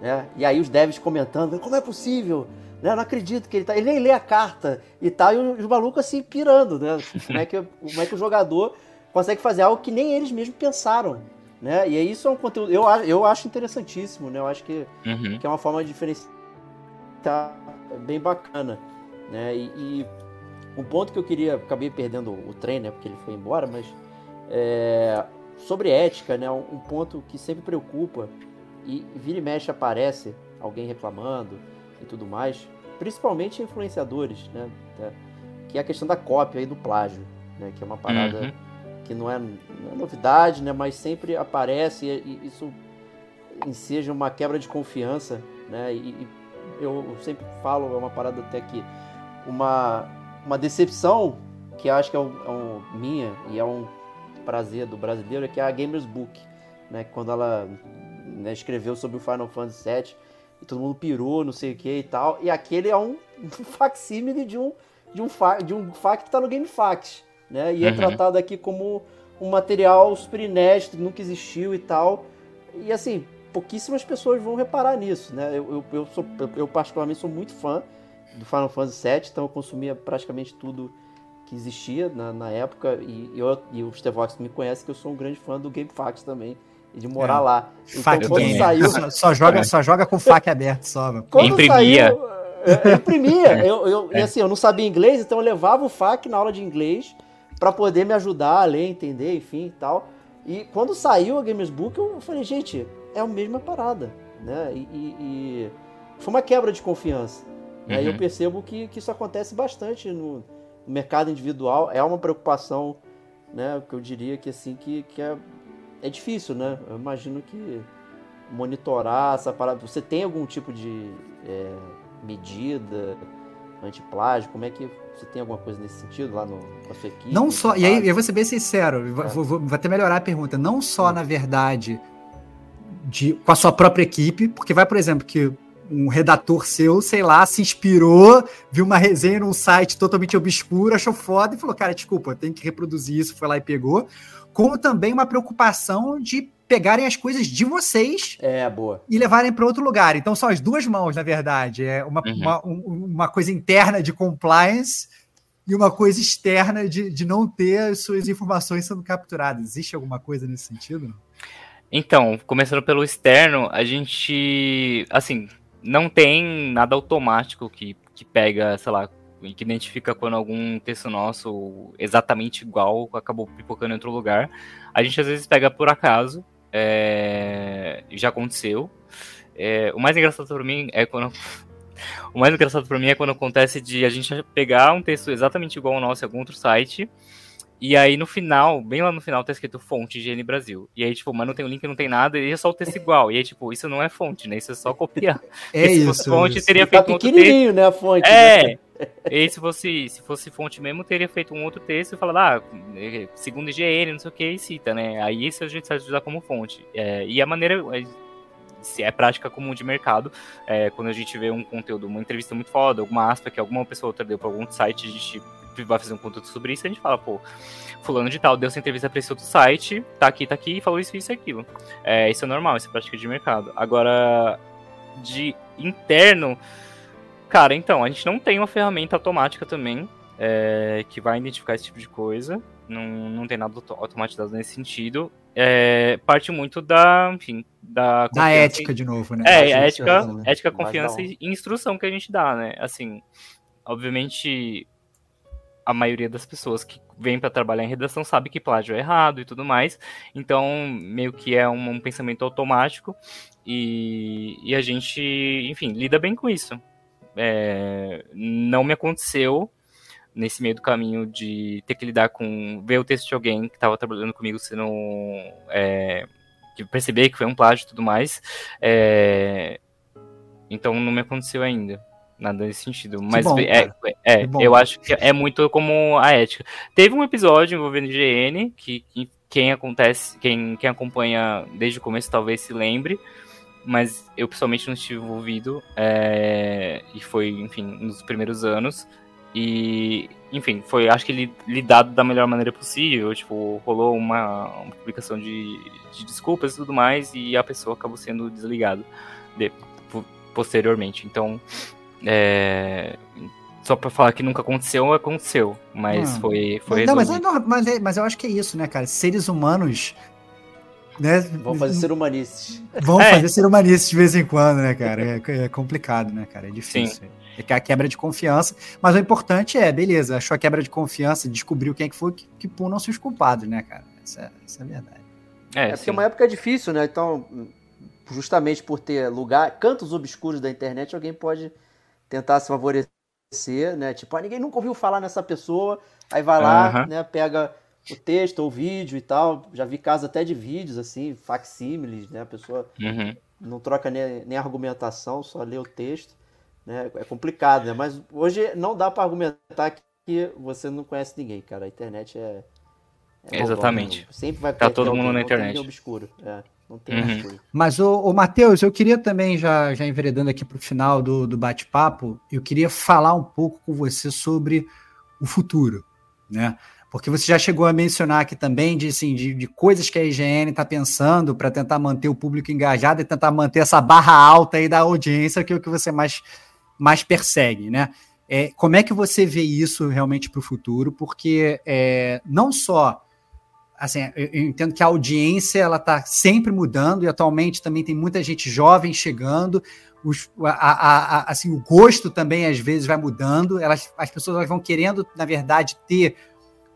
né? E aí os devs comentando, como é possível? Né? Não acredito que ele tá. Ele nem lê a carta e tal, e os malucos assim pirando, né? Como é que, como é que o jogador consegue fazer algo que nem eles mesmos pensaram. Né? E isso é um conteúdo. Eu, eu acho interessantíssimo, né? Eu acho que, uhum. que é uma forma de diferenciar bem bacana. Né? E, e, um ponto que eu queria. Acabei perdendo o trem, né? Porque ele foi embora, mas. É, sobre ética, né? Um, um ponto que sempre preocupa e vira e mexe aparece alguém reclamando e tudo mais, principalmente influenciadores, né? É, que é a questão da cópia e do plágio, né? Que é uma parada uhum. que não é, não é, novidade, né? Mas sempre aparece e, e isso enseja uma quebra de confiança, né? E, e eu sempre falo, é uma parada até que uma, uma decepção que acho que é, um, é um, minha e é um prazer do brasileiro é que é a Gamers Book, né? Quando ela né, escreveu sobre o Final Fantasy VII e todo mundo pirou, não sei o que e tal. E aquele é um, um (laughs) facsímile de um, de um, fa, de um fac que tá no GameFAQs, né? E é uhum. tratado aqui como um material super inédito, nunca existiu e tal. E assim, pouquíssimas pessoas vão reparar nisso, né? Eu, eu, eu, sou, eu particularmente sou muito fã do Final Fantasy VII, então eu consumia praticamente tudo que existia na, na época. E, eu, e o Stevox me conhece que eu sou um grande fã do GameFAQs também e de morar é. lá. Então, quando saiu... Só, só, joga, é. só joga com fac (laughs) aberto, só. Mano. Quando imprimia. Saiu, eu, imprimia. (laughs) Eu, eu, é. E assim, eu não sabia inglês, então eu levava o fac na aula de inglês para poder me ajudar a ler, entender, enfim e tal. E quando saiu a Gamers Book, eu falei, gente, é a mesma parada, né? E, e, e foi uma quebra de confiança. Uhum. Aí eu percebo que, que isso acontece bastante no, no mercado individual. É uma preocupação, né? Que eu diria que assim que, que é é difícil, né? Eu imagino que monitorar essa parada. Você tem algum tipo de é, medida antiplágio? Como é que Você tem alguma coisa nesse sentido lá no, com a sua equipe? Não só, e aí eu vou ser bem sincero, vou, vou, vou até melhorar a pergunta. Não só, na verdade, de, com a sua própria equipe, porque vai, por exemplo, que um redator seu, sei lá, se inspirou, viu uma resenha num site totalmente obscuro, achou foda e falou: cara, desculpa, tenho que reproduzir isso, foi lá e pegou. Como também uma preocupação de pegarem as coisas de vocês é, boa. e levarem para outro lugar. Então são as duas mãos, na verdade. É uma, uhum. uma, uma coisa interna de compliance e uma coisa externa de, de não ter as suas informações sendo capturadas. Existe alguma coisa nesse sentido? Então, começando pelo externo, a gente, assim, não tem nada automático que, que pega, sei lá, que identifica quando algum texto nosso exatamente igual acabou pipocando em outro lugar. A gente às vezes pega por acaso, é, já aconteceu. É, o mais engraçado para mim é quando (laughs) o mais engraçado para mim é quando acontece de a gente pegar um texto exatamente igual ao nosso em algum outro site e aí no final, bem lá no final, tá escrito fonte Higiene Brasil. E aí, tipo, mas não tem o link, não tem nada, e é só o texto igual. E aí, tipo, isso não é fonte, né? Isso é só copiar. (laughs) É se isso. fosse fonte, isso. teria Tá feito um outro pequenininho, né, a fonte. texto. né? É. E se fosse, se fosse fonte mesmo, teria feito um outro texto e falado, ah, segundo IGN, não sei o que, e cita, né? Aí isso a gente sabe usar como fonte. É, e a maneira se é prática comum de mercado. É, quando a gente vê um conteúdo, uma entrevista muito foda, alguma aspa que alguma pessoa outra deu para algum site, a gente vai fazer um conteúdo sobre isso, a gente fala, pô, fulano de tal deu essa entrevista para esse outro site, tá aqui, tá aqui, e falou isso, isso e aquilo. É, isso é normal, isso é prática de mercado. Agora, de interno, cara, então, a gente não tem uma ferramenta automática também é, que vai identificar esse tipo de coisa. Não, não tem nada automatizado nesse sentido. É, parte muito da, enfim, da, da ética, de novo, né? É, ética, né? ética, confiança e instrução que a gente dá, né? Assim, obviamente, a maioria das pessoas que vem para trabalhar em redação sabe que plágio é errado e tudo mais. Então, meio que é um, um pensamento automático e, e, a gente, enfim, lida bem com isso. É, não me aconteceu nesse meio do caminho de ter que lidar com ver o texto de alguém que estava trabalhando comigo sendo é, que perceber que foi um plágio e tudo mais. É, então não me aconteceu ainda. Nada nesse sentido. Mas bom, é, é eu acho que é muito como a ética. Teve um episódio envolvendo IGN, que, que quem acontece, quem, quem acompanha desde o começo talvez se lembre, mas eu pessoalmente não estive envolvido. É, e foi, enfim, nos primeiros anos. E, enfim, foi, acho que lidado da melhor maneira possível. Tipo, rolou uma, uma publicação de, de, desculpas e tudo mais, e a pessoa acabou sendo desligada de, posteriormente. Então, é, só para falar que nunca aconteceu, aconteceu. Mas foi, foi não, mas, é, mas, é, mas eu acho que é isso, né, cara? Seres humanos. Né? Vamos fazer ser humanices. Vamos é. fazer ser humanices de vez em quando, né, cara? É, é complicado, né, cara? É difícil. Sim. É a quebra de confiança. Mas o importante é, beleza, achou a quebra de confiança, descobriu quem é que foi que, que punam-se os culpados, né, cara? Essa, é, essa é a verdade. É, é porque uma época é difícil, né? Então, justamente por ter lugar, cantos obscuros da internet, alguém pode tentar se favorecer, né? Tipo, ah, ninguém nunca ouviu falar nessa pessoa, aí vai lá, uhum. né? Pega o texto ou o vídeo e tal. Já vi casos até de vídeos, assim, facsímiles, né? A pessoa uhum. não troca nem, nem argumentação, só lê o texto. Né? É complicado, né? Mas hoje não dá para argumentar que você não conhece ninguém, cara. A internet é. é Exatamente. Bom, Sempre vai tá todo mundo na internet. obscuro. É. Não tem uhum. Mas, o, o Matheus, eu queria também, já, já enveredando aqui para o final do, do bate-papo, eu queria falar um pouco com você sobre o futuro, né? Porque você já chegou a mencionar aqui também de, assim, de, de coisas que a IGN está pensando para tentar manter o público engajado e tentar manter essa barra alta aí da audiência, que é o que você mais, mais persegue, né? É, como é que você vê isso realmente para o futuro? Porque é, não só assim, eu, entendo que a audiência ela está sempre mudando e atualmente também tem muita gente jovem chegando. Os, a, a, a, assim, o gosto também às vezes vai mudando. Elas, as pessoas elas vão querendo, na verdade, ter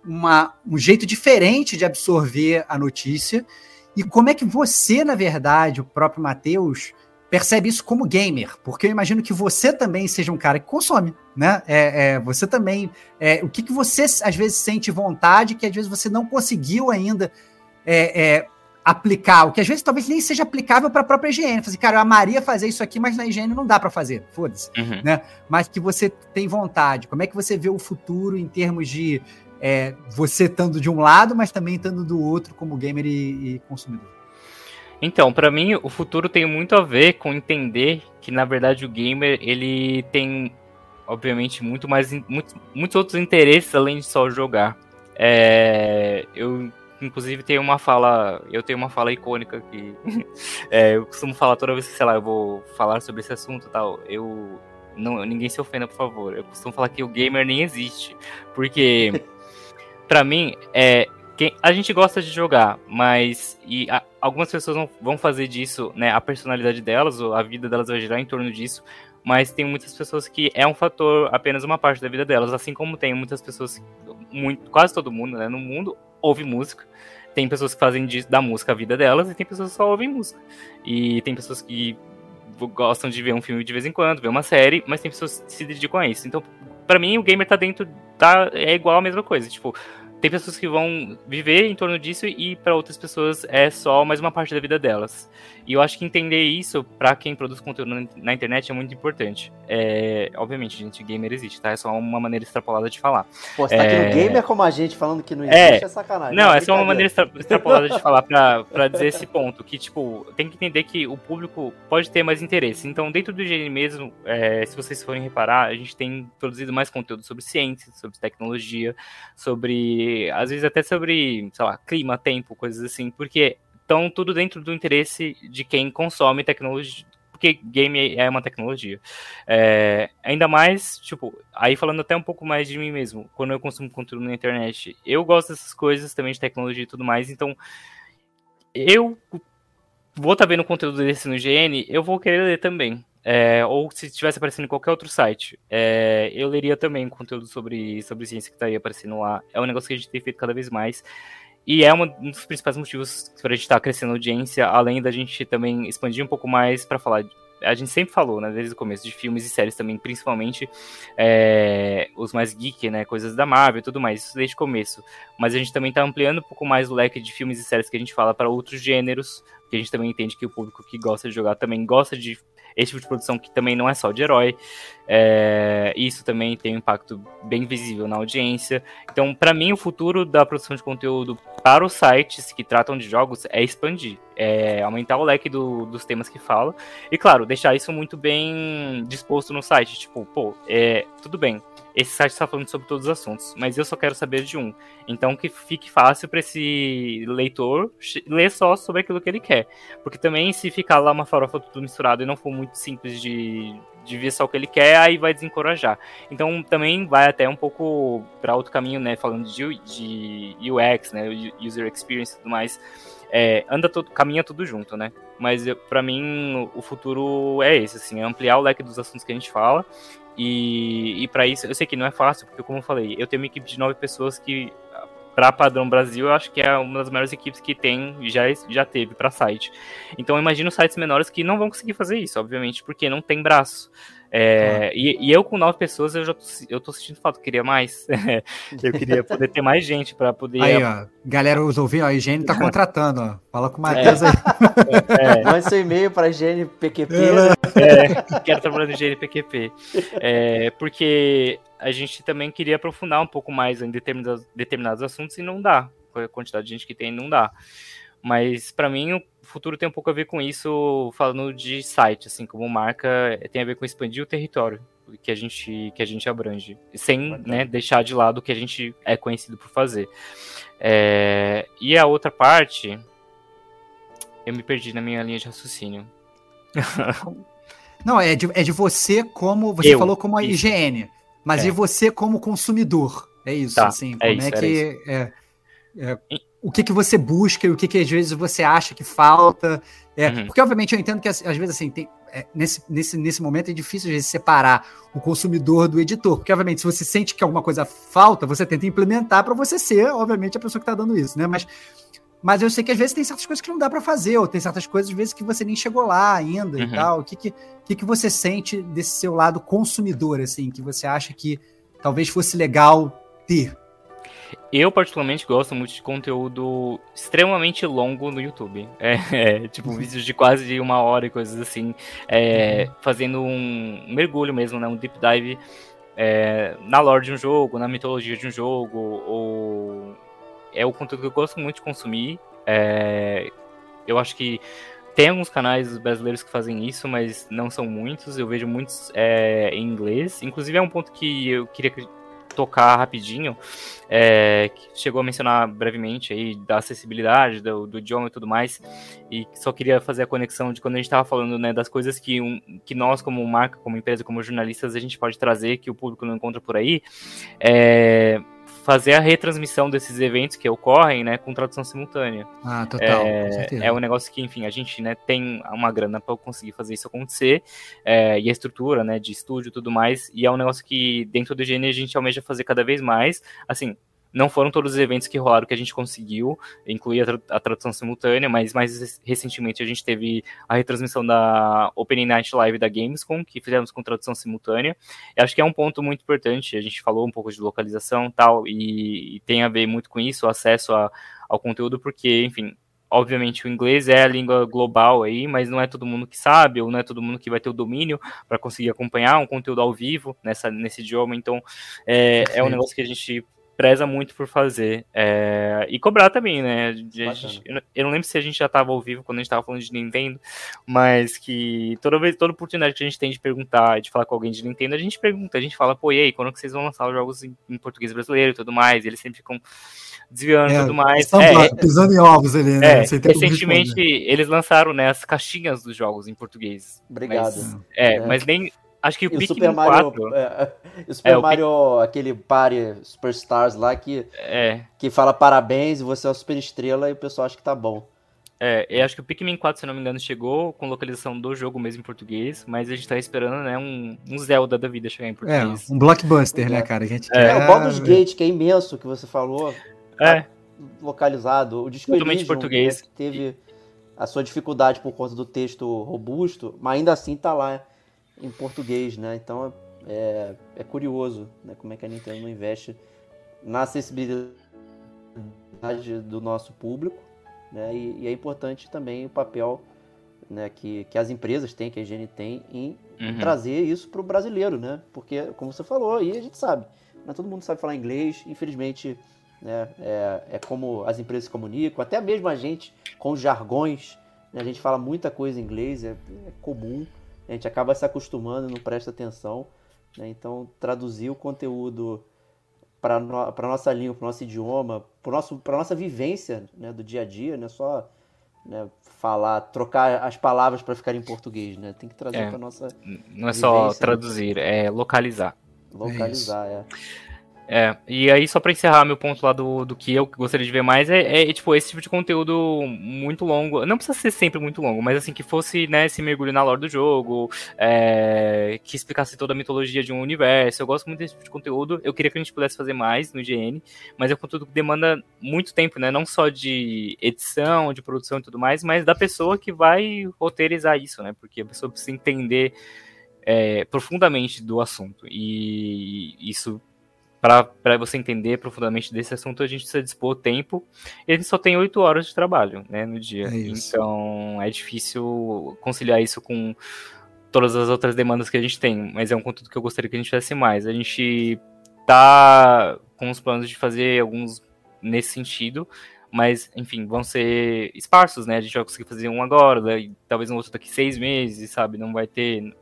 uma, um jeito diferente de absorver a notícia. E como é que você, na verdade, o próprio Matheus, percebe isso como gamer, porque eu imagino que você também seja um cara que consome, né? É, é você também. É, o que, que você às vezes sente vontade que às vezes você não conseguiu ainda é, é aplicar, o que às vezes talvez nem seja aplicável para a própria higiene. Assim, cara, eu amaria fazer isso aqui, mas na higiene não dá para fazer, foda-se. Uhum. Né? Mas que você tem vontade. Como é que você vê o futuro em termos de é, você estando de um lado, mas também estando do outro como gamer e, e consumidor? Então, para mim, o futuro tem muito a ver com entender que, na verdade, o gamer ele tem, obviamente, muito mais, muito, muitos outros interesses além de só jogar. É, eu inclusive tem uma fala, eu tenho uma fala icônica que (laughs) é, eu costumo falar toda vez que, sei lá, eu vou falar sobre esse assunto e tal, eu não, ninguém se ofenda, por favor. Eu costumo falar que o gamer nem existe, porque (laughs) para mim é quem, a gente gosta de jogar, mas e a, algumas pessoas vão, vão fazer disso, né, a personalidade delas, ou a vida delas vai girar em torno disso, mas tem muitas pessoas que é um fator apenas uma parte da vida delas, assim como tem muitas pessoas, muito, quase todo mundo, né, no mundo ouve música. Tem pessoas que fazem da música a vida delas e tem pessoas que só ouvem música. E tem pessoas que gostam de ver um filme de vez em quando, ver uma série, mas tem pessoas que se dedicam a isso. Então, para mim, o gamer tá dentro, tá, é igual a mesma coisa. Tipo, tem pessoas que vão viver em torno disso e para outras pessoas é só mais uma parte da vida delas. E eu acho que entender isso para quem produz conteúdo na internet é muito importante. É, obviamente, gente, gamer existe, tá? É só uma maneira extrapolada de falar. Pô, você tá é... aqui no gamer como a gente falando que não existe, é, é sacanagem. Não, é só uma maneira extrapolada de (laughs) falar pra, pra dizer esse ponto, que, tipo, tem que entender que o público pode ter mais interesse. Então, dentro do IGN mesmo, é, se vocês forem reparar, a gente tem produzido mais conteúdo sobre ciência, sobre tecnologia, sobre, às vezes até sobre, sei lá, clima, tempo, coisas assim, porque estão tudo dentro do interesse de quem consome tecnologia, porque game é uma tecnologia. É, ainda mais, tipo, aí falando até um pouco mais de mim mesmo, quando eu consumo conteúdo na internet, eu gosto dessas coisas também de tecnologia e tudo mais, então eu vou estar tá vendo conteúdo desse no GN, eu vou querer ler também. É, ou se estivesse aparecendo em qualquer outro site, é, eu leria também conteúdo sobre, sobre ciência que está aí aparecendo lá. É um negócio que a gente tem feito cada vez mais. E é um dos principais motivos para a gente estar tá crescendo a audiência, além da gente também expandir um pouco mais para falar. A gente sempre falou, né, desde o começo, de filmes e séries também, principalmente é, os mais geek, né, coisas da Marvel e tudo mais, isso desde o começo. Mas a gente também está ampliando um pouco mais o leque de filmes e séries que a gente fala para outros gêneros, que a gente também entende que o público que gosta de jogar também gosta de esse tipo de produção que também não é só de herói. É, isso também tem um impacto bem visível na audiência. Então, para mim, o futuro da produção de conteúdo para os sites que tratam de jogos é expandir, é aumentar o leque do, dos temas que fala. E, claro, deixar isso muito bem disposto no site. Tipo, pô, é, tudo bem, esse site está falando sobre todos os assuntos, mas eu só quero saber de um. Então que fique fácil para esse leitor ler só sobre aquilo que ele quer. Porque também se ficar lá uma farofa tudo misturado e não for muito simples de, de ver só o que ele quer, aí vai desencorajar. Então também vai até um pouco para outro caminho, né, falando de, de UX, né, user experience e tudo mais. É, anda todo, caminha tudo junto, né? Mas para mim o futuro é esse, assim, é ampliar o leque dos assuntos que a gente fala e, e para isso, eu sei que não é fácil, porque como eu falei, eu tenho uma equipe de nove pessoas que, para padrão Brasil, eu acho que é uma das maiores equipes que tem, já, já teve para site. Então eu imagino sites menores que não vão conseguir fazer isso, obviamente, porque não tem braço. É, ah. e, e, eu com nove pessoas eu já tô, eu tô sentindo falta, eu queria mais. (laughs) eu queria poder ter mais gente para poder. Aí, ó, galera, os ouvintes, a higiene tá contratando, ó. Fala com o Matheus é. aí. É. Mande seu e-mail para higiene PQP. É, quero trabalhar no higiene PQP. É, porque a gente também queria aprofundar um pouco mais em determinados, determinados assuntos e não dá. Com a quantidade de gente que tem, não dá. Mas para mim o futuro tem um pouco a ver com isso, falando de site, assim, como marca, tem a ver com expandir o território que a gente que a gente abrange, sem né, deixar de lado o que a gente é conhecido por fazer. É, e a outra parte, eu me perdi na minha linha de raciocínio. (laughs) Não, é de, é de você como. Você eu, falou como a isso. IGN, mas é. de você como consumidor. É isso, tá, assim. É como é, isso, é que. É, é, o que, que você busca e o que, que às vezes você acha que falta. É, uhum. Porque, obviamente, eu entendo que às vezes assim, tem, nesse, nesse, nesse momento é difícil às vezes, separar o consumidor do editor. Porque, obviamente, se você sente que alguma coisa falta, você tenta implementar para você ser, obviamente, a pessoa que está dando isso, né? Mas, mas eu sei que às vezes tem certas coisas que não dá para fazer, ou tem certas coisas, às vezes, que você nem chegou lá ainda uhum. e tal. O que, que, que, que você sente desse seu lado consumidor, assim, que você acha que talvez fosse legal ter? Eu, particularmente, gosto muito de conteúdo extremamente longo no YouTube. (laughs) É, é tipo, vídeos de quase uma hora e coisas assim. É, uhum. Fazendo um mergulho mesmo, né? Um deep dive é, na lore de um jogo, na mitologia de um jogo. Ou... É o conteúdo que eu gosto muito de consumir. É, eu acho que tem alguns canais brasileiros que fazem isso, mas não são muitos. Eu vejo muitos é, em inglês. Inclusive, é um ponto que eu queria tocar rapidinho, é, que chegou a mencionar brevemente aí da acessibilidade, do, do, idioma e tudo mais, e só queria fazer a conexão de quando a gente estava falando né, das coisas que, um, que nós, como marca, como empresa, como jornalistas, a gente pode trazer que o público não encontra por aí. É, fazer a retransmissão desses eventos que ocorrem, né, com tradução simultânea. Ah, total. É, é um negócio que, enfim, a gente, né, tem uma grana para conseguir fazer isso acontecer, é, e a estrutura, né, de estúdio e tudo mais, e é um negócio que dentro do GN a gente almeja fazer cada vez mais, assim, não foram todos os eventos que rolaram que a gente conseguiu incluir a, tra a, tradução simultânea, mas mais recentemente a gente teve a retransmissão da Opening Night Live da Gamescom, que fizemos com tradução simultânea. Eu acho que é um ponto muito importante, a gente falou um pouco de localização tal, e, e tem a ver muito com isso, o acesso a, ao conteúdo, porque, enfim, obviamente o inglês é a língua global aí, mas não é todo mundo que sabe, ou não é todo mundo que vai ter o domínio para conseguir acompanhar um conteúdo ao vivo nessa, nesse idioma, então é, é um negócio que a gente preza muito por fazer. É, e cobrar também, né? Gente, eu não lembro se a gente já estava ao vivo quando a gente estava falando de Nintendo, mas que toda vez, toda oportunidade que a gente tem de perguntar, de falar com alguém de Nintendo, a gente pergunta, a gente fala, pô, e aí, quando que vocês vão lançar os jogos em, em português brasileiro e tudo mais? E eles sempre ficam desviando e é, tudo mais. É, pisando em ovos ali, né? É, recentemente eles lançaram né, as caixinhas dos jogos em português. Obrigado. Mas, é, é, mas nem Acho que o, o Super Mario, 4... é, o Super é, Mario, o aquele Party Superstars lá que, é. que fala parabéns e você é uma super estrela e o pessoal acha que tá bom. É, eu acho que o Pikmin 4, se não me engano, chegou com localização do jogo mesmo em português, mas a gente tá esperando, né, um, um Zelda da vida chegar em português. É, um blockbuster, né, cara? A gente é, quer... o Baldur's Gate, que é imenso, que você falou, é. Tá localizado. O Disco Totalmente português. Né, teve a sua dificuldade por conta do texto robusto, mas ainda assim tá lá em português, né? Então é, é curioso né? como é que a Nintendo investe na acessibilidade do nosso público, né? E, e é importante também o papel né, que, que as empresas têm, que a higiene tem, em uhum. trazer isso para o brasileiro, né? Porque, como você falou, aí a gente sabe, não é todo mundo sabe falar inglês, infelizmente, né, é, é como as empresas se comunicam, até mesmo a gente com os jargões, né, a gente fala muita coisa em inglês, é, é comum, a gente acaba se acostumando, não presta atenção. Né? Então, traduzir o conteúdo para no, a nossa língua, para o nosso idioma, para a nossa vivência né, do dia a dia, não é só né, falar, trocar as palavras para ficar em português, né? Tem que trazer é, para nossa. Não é só né? traduzir, é localizar. Localizar, é. é. É, e aí só para encerrar meu ponto lá do, do que eu gostaria de ver mais é, é, tipo esse tipo de conteúdo muito longo, não precisa ser sempre muito longo, mas assim que fosse né, esse mergulho na lore do jogo, é, que explicasse toda a mitologia de um universo. Eu gosto muito desse tipo de conteúdo. Eu queria que a gente pudesse fazer mais no IGN, mas é um conteúdo que demanda muito tempo, né? Não só de edição, de produção e tudo mais, mas da pessoa que vai roteirizar isso, né? Porque a pessoa precisa entender é, profundamente do assunto e isso para você entender profundamente desse assunto, a gente precisa dispor tempo. E a gente só tem oito horas de trabalho né, no dia. É então é difícil conciliar isso com todas as outras demandas que a gente tem. Mas é um conteúdo que eu gostaria que a gente fizesse mais. A gente tá com os planos de fazer alguns nesse sentido. Mas, enfim, vão ser esparsos, né? A gente vai conseguir fazer um agora, daí, talvez um outro daqui seis meses, sabe? Não vai ter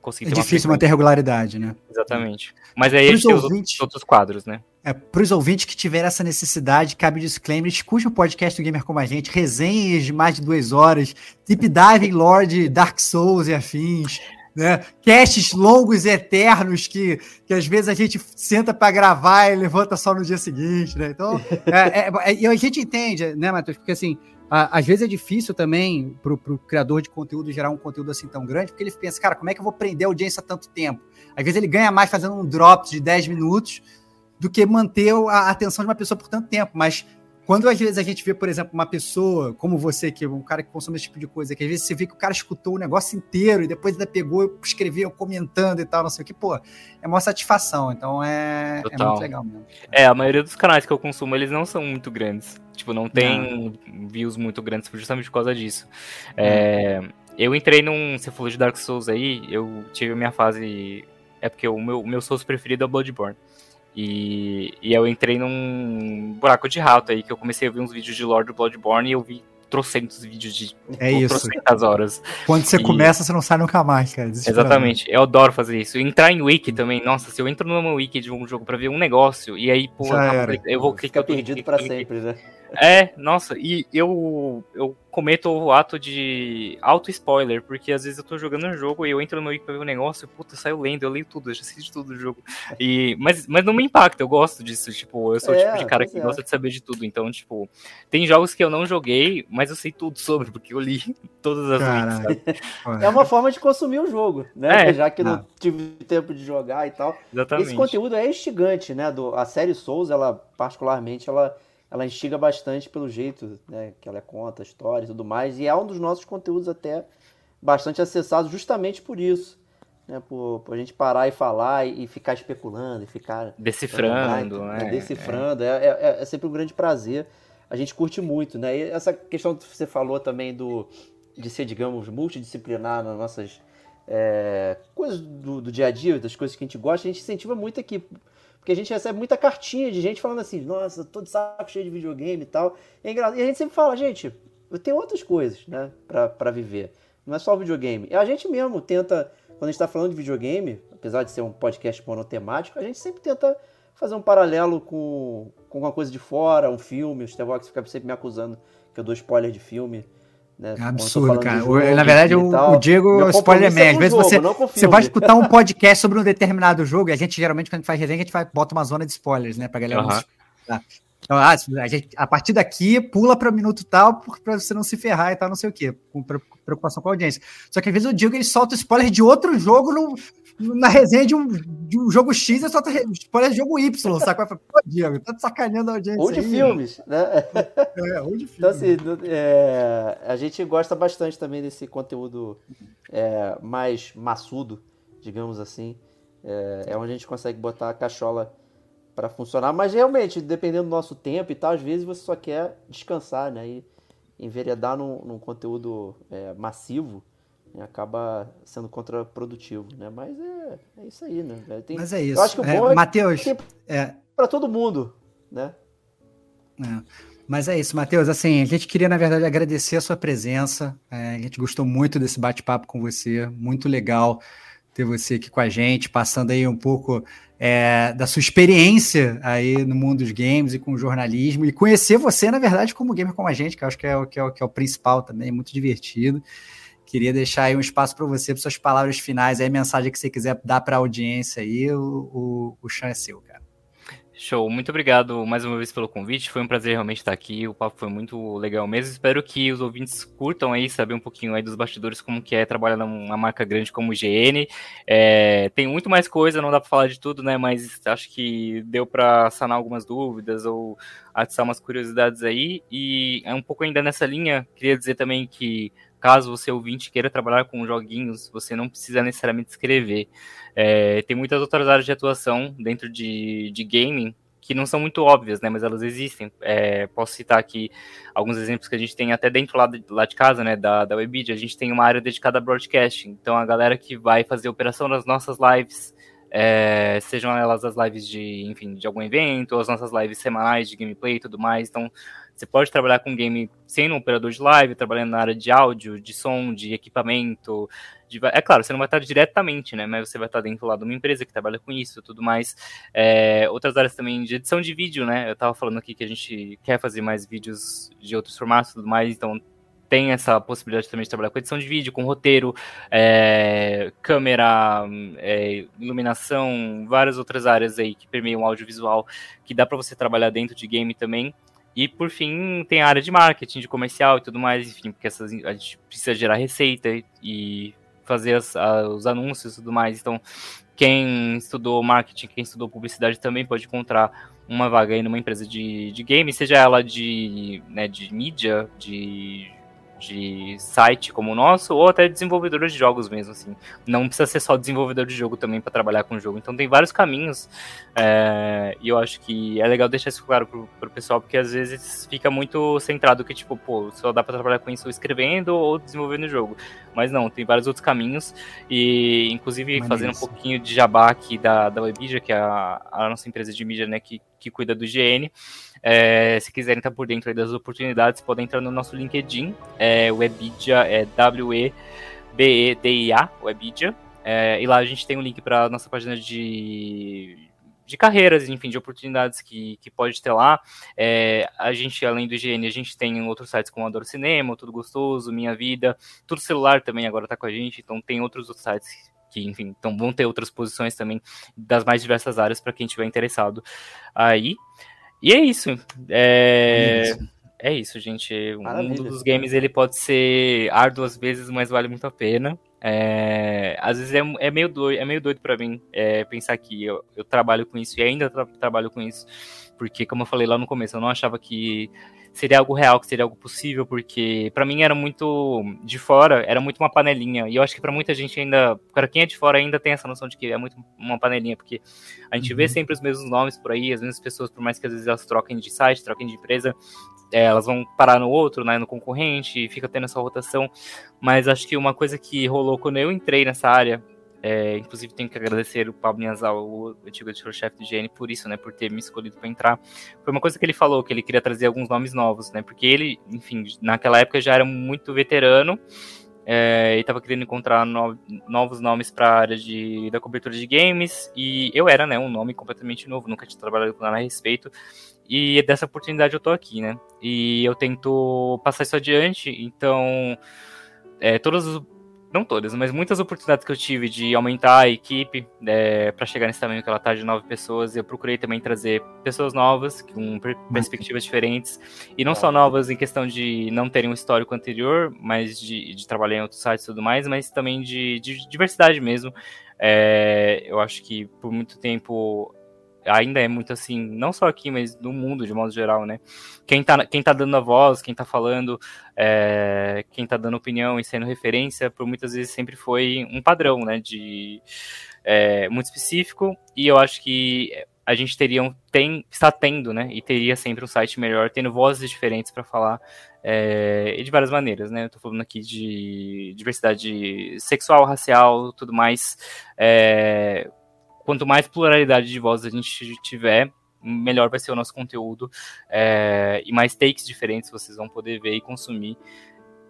conseguir É difícil manter regularidade, né? Exatamente. Mas aí a gente tem os outros quadros, né? É, para os ouvintes que tiverem essa necessidade, cabe o disclaimer, escute o podcast do Gamer Como a Gente, resenhas de mais de duas horas, deep dive Lord, Dark Souls e afins, né? Casts longos e eternos que, que às vezes a gente senta para gravar e levanta só no dia seguinte, né? Então, (laughs) é, é, é, a gente entende, né, Matheus? Porque assim, às vezes é difícil também para o criador de conteúdo gerar um conteúdo assim tão grande, porque ele pensa, cara, como é que eu vou prender a audiência tanto tempo? Às vezes ele ganha mais fazendo um drop de 10 minutos do que manter a atenção de uma pessoa por tanto tempo, mas quando às vezes a gente vê, por exemplo, uma pessoa como você, que é um cara que consome esse tipo de coisa, que às vezes você vê que o cara escutou o negócio inteiro e depois ainda pegou, escreveu, comentando e tal, não sei o que, pô, é uma satisfação. Então é, é muito legal mesmo. É, a maioria dos canais que eu consumo, eles não são muito grandes. Tipo, não tem não. views muito grandes justamente por causa disso. É, eu entrei num. Você falou de Dark Souls aí, eu tive a minha fase. É porque o meu, meu Souls preferido é Bloodborne. E, e eu entrei num buraco de rato aí, que eu comecei a ver uns vídeos de Lord Bloodborne e eu vi trocentos vídeos de é isso. trocentas horas. Quando você e... começa, você não sai nunca mais, cara. Exatamente. Eu adoro fazer isso. Entrar em wiki também, nossa, se eu entro numa wiki de um jogo pra ver um negócio, e aí, pô, eu, eu vou clicar... Fica perdido pra sempre, né? É, nossa, e eu, eu cometo o ato de auto-spoiler, porque às vezes eu tô jogando um jogo e eu entro no meu wiki pra ver um negócio e, puta, saio lendo, eu leio tudo, eu já sei de tudo do jogo. E, mas, mas não me impacta, eu gosto disso, tipo, eu sou é, o tipo de cara que é. gosta de saber de tudo, então, tipo, tem jogos que eu não joguei, mas eu sei tudo sobre, porque eu li (laughs) todas as wikis, É uma forma de consumir o jogo, né? É, Já que não ah. tive tempo de jogar e tal. Exatamente. Esse conteúdo é instigante, né? Do, a série Souls, ela, particularmente, ela ela instiga bastante pelo jeito né, que ela conta, a história e tudo mais. E é um dos nossos conteúdos até bastante acessados justamente por isso. Né, por, por a gente parar e falar e, e ficar especulando e ficar... Decifrando, né, é, Decifrando, é. É, é, é, sempre um grande prazer. A gente curte muito, né? E essa questão que você falou também do, de ser, digamos, multidisciplinar nas nossas é, coisas do, do dia a dia, das coisas que a gente gosta, a gente incentiva muito aqui porque a gente recebe muita cartinha de gente falando assim, nossa, tô de saco cheio de videogame e tal. E, é engraçado. e a gente sempre fala, gente, eu tenho outras coisas, né, pra, pra viver. Não é só o videogame. E a gente mesmo tenta, quando a gente tá falando de videogame, apesar de ser um podcast monotemático, a gente sempre tenta fazer um paralelo com, com alguma coisa de fora, um filme. O Stevox fica sempre me acusando que eu dou spoiler de filme. Né? É absurdo, cara. Jogo, na verdade, o, o, Diego spoiler man. Às vezes você, você vai escutar um podcast sobre um determinado jogo, e a gente geralmente, quando a gente faz resenha, a gente vai, bota uma zona de spoilers, né? Pra galera uhum. não então, ah, a, gente, a partir daqui, pula para o minuto tal, para você não se ferrar e tal, não sei o quê, com preocupação com a audiência. Só que às vezes o Diego ele solta spoiler de outro jogo no, na resenha de um, de um jogo X, ele solta spoiler de jogo Y, sabe? Pô, Diego, tá sacaneando a audiência. Ou de aí, filmes, né? (laughs) É, ou de então, filmes. Então, assim, é, a gente gosta bastante também desse conteúdo é, mais maçudo, digamos assim. É, é onde a gente consegue botar a cachola para funcionar, mas realmente, dependendo do nosso tempo e tal, às vezes você só quer descansar, né? E enveredar num, num conteúdo é, massivo né? acaba sendo contraprodutivo, né? Mas é, é isso aí, né? Tem, mas é isso. Eu acho que o é, bom é, Mateus, é para todo mundo, né? É. Mas é isso, Matheus. Assim, a gente queria, na verdade, agradecer a sua presença. É, a gente gostou muito desse bate-papo com você, muito legal ter você aqui com a gente, passando aí um pouco é, da sua experiência aí no mundo dos games e com o jornalismo e conhecer você, na verdade, como gamer como a gente, que eu acho que é, o, que é, o, que é o principal também, muito divertido. Queria deixar aí um espaço para você, para suas palavras finais, aí, mensagem que você quiser dar para a audiência aí, o, o, o chão é seu, cara. Show, muito obrigado mais uma vez pelo convite. Foi um prazer realmente estar aqui. O papo foi muito legal mesmo. Espero que os ouvintes curtam aí, saber um pouquinho aí dos bastidores, como que é trabalhar numa marca grande como o GN. É, tem muito mais coisa, não dá para falar de tudo, né? Mas acho que deu para sanar algumas dúvidas ou atiçar umas curiosidades aí. E é um pouco ainda nessa linha, queria dizer também que caso você ouvinte queira trabalhar com joguinhos, você não precisa necessariamente escrever. É, tem muitas outras áreas de atuação dentro de, de gaming que não são muito óbvias, né, mas elas existem. É, posso citar aqui alguns exemplos que a gente tem até dentro lá de, lá de casa, né, da, da Webidia. A gente tem uma área dedicada a broadcasting. Então, a galera que vai fazer operação das nossas lives, é, sejam elas as lives de, enfim, de algum evento, as nossas lives semanais de gameplay e tudo mais. Então, você pode trabalhar com game sendo um operador de live, trabalhando na área de áudio, de som, de equipamento. De... É claro, você não vai estar diretamente, né? Mas você vai estar dentro lá de uma empresa que trabalha com isso tudo mais. É... outras áreas também de edição de vídeo, né? Eu estava falando aqui que a gente quer fazer mais vídeos de outros formatos tudo mais, então tem essa possibilidade também de trabalhar com edição de vídeo, com roteiro, é, câmera, é, iluminação, várias outras áreas aí que permeiam o audiovisual, que dá para você trabalhar dentro de game também. E por fim, tem a área de marketing, de comercial e tudo mais, enfim, porque essas, a gente precisa gerar receita e fazer as, a, os anúncios e tudo mais. Então, quem estudou marketing, quem estudou publicidade também pode encontrar uma vaga aí numa empresa de, de game, seja ela de, né, de mídia, de de site como o nosso, ou até desenvolvedor de jogos mesmo, assim. Não precisa ser só desenvolvedor de jogo também para trabalhar com o jogo. Então tem vários caminhos, é, e eu acho que é legal deixar isso claro pro, pro pessoal, porque às vezes fica muito centrado que, tipo, pô, só dá para trabalhar com isso escrevendo ou desenvolvendo o jogo. Mas não, tem vários outros caminhos, e inclusive fazendo um pouquinho de jabá aqui da, da Webidia, que é a, a nossa empresa de mídia, né, que, que cuida do GN, é, se quiserem estar por dentro das oportunidades, podem entrar no nosso LinkedIn, é, Webidia, é W-E-B-E-D-I-A, Webidia, é, e lá a gente tem um link para nossa página de, de carreiras, enfim, de oportunidades que, que pode ter lá. É, a gente, além do IGN, a gente tem outros sites como Adoro Cinema, Tudo Gostoso, Minha Vida, Tudo Celular também agora está com a gente, então tem outros, outros sites que, enfim, então vão ter outras posições também das mais diversas áreas para quem estiver interessado aí. E é isso. É, é isso, é isso gente. Maravilha. O mundo dos games ele pode ser árduo às vezes, mas vale muito a pena. É, às vezes é, é, meio doido, é meio doido para mim é, pensar que eu, eu, trabalho com isso e ainda tra trabalho com isso, porque como eu falei lá no começo, eu não achava que seria algo real, que seria algo possível, porque para mim era muito de fora, era muito uma panelinha. E eu acho que para muita gente ainda, para quem é de fora ainda tem essa noção de que é muito uma panelinha, porque a gente uhum. vê sempre os mesmos nomes por aí, as mesmas pessoas, por mais que às vezes elas troquem de site, troquem de empresa, é, elas vão parar no outro, né, no concorrente, fica tendo essa rotação. Mas acho que uma coisa que rolou quando eu entrei nessa área, é, inclusive tenho que agradecer o Pablo Niazal, o antigo editor-chefe do GN, por isso, né, por ter me escolhido para entrar. Foi uma coisa que ele falou, que ele queria trazer alguns nomes novos, né, porque ele, enfim, naquela época já era muito veterano é, e estava querendo encontrar no, novos nomes para a área de, da cobertura de games, e eu era, né, um nome completamente novo, nunca tinha trabalhado com nada a respeito, e dessa oportunidade eu tô aqui, né, e eu tento passar isso adiante, então... É, todas as não todas, mas muitas oportunidades que eu tive de aumentar a equipe é, para chegar nesse tamanho que ela está de nove pessoas. Eu procurei também trazer pessoas novas, com perspectivas diferentes, e não só novas em questão de não terem um histórico anterior, mas de, de trabalhar em outros sites e tudo mais, mas também de, de diversidade mesmo. É, eu acho que por muito tempo ainda é muito assim, não só aqui, mas no mundo de modo geral, né? Quem tá, quem tá dando a voz, quem tá falando, é, quem tá dando opinião e sendo referência, por muitas vezes sempre foi um padrão, né? De é, muito específico, e eu acho que a gente teria, tem, está tendo, né? E teria sempre um site melhor, tendo vozes diferentes para falar é, e de várias maneiras, né? Eu tô falando aqui de diversidade sexual, racial, tudo mais. É, quanto mais pluralidade de vozes a gente tiver, melhor vai ser o nosso conteúdo é, e mais takes diferentes vocês vão poder ver e consumir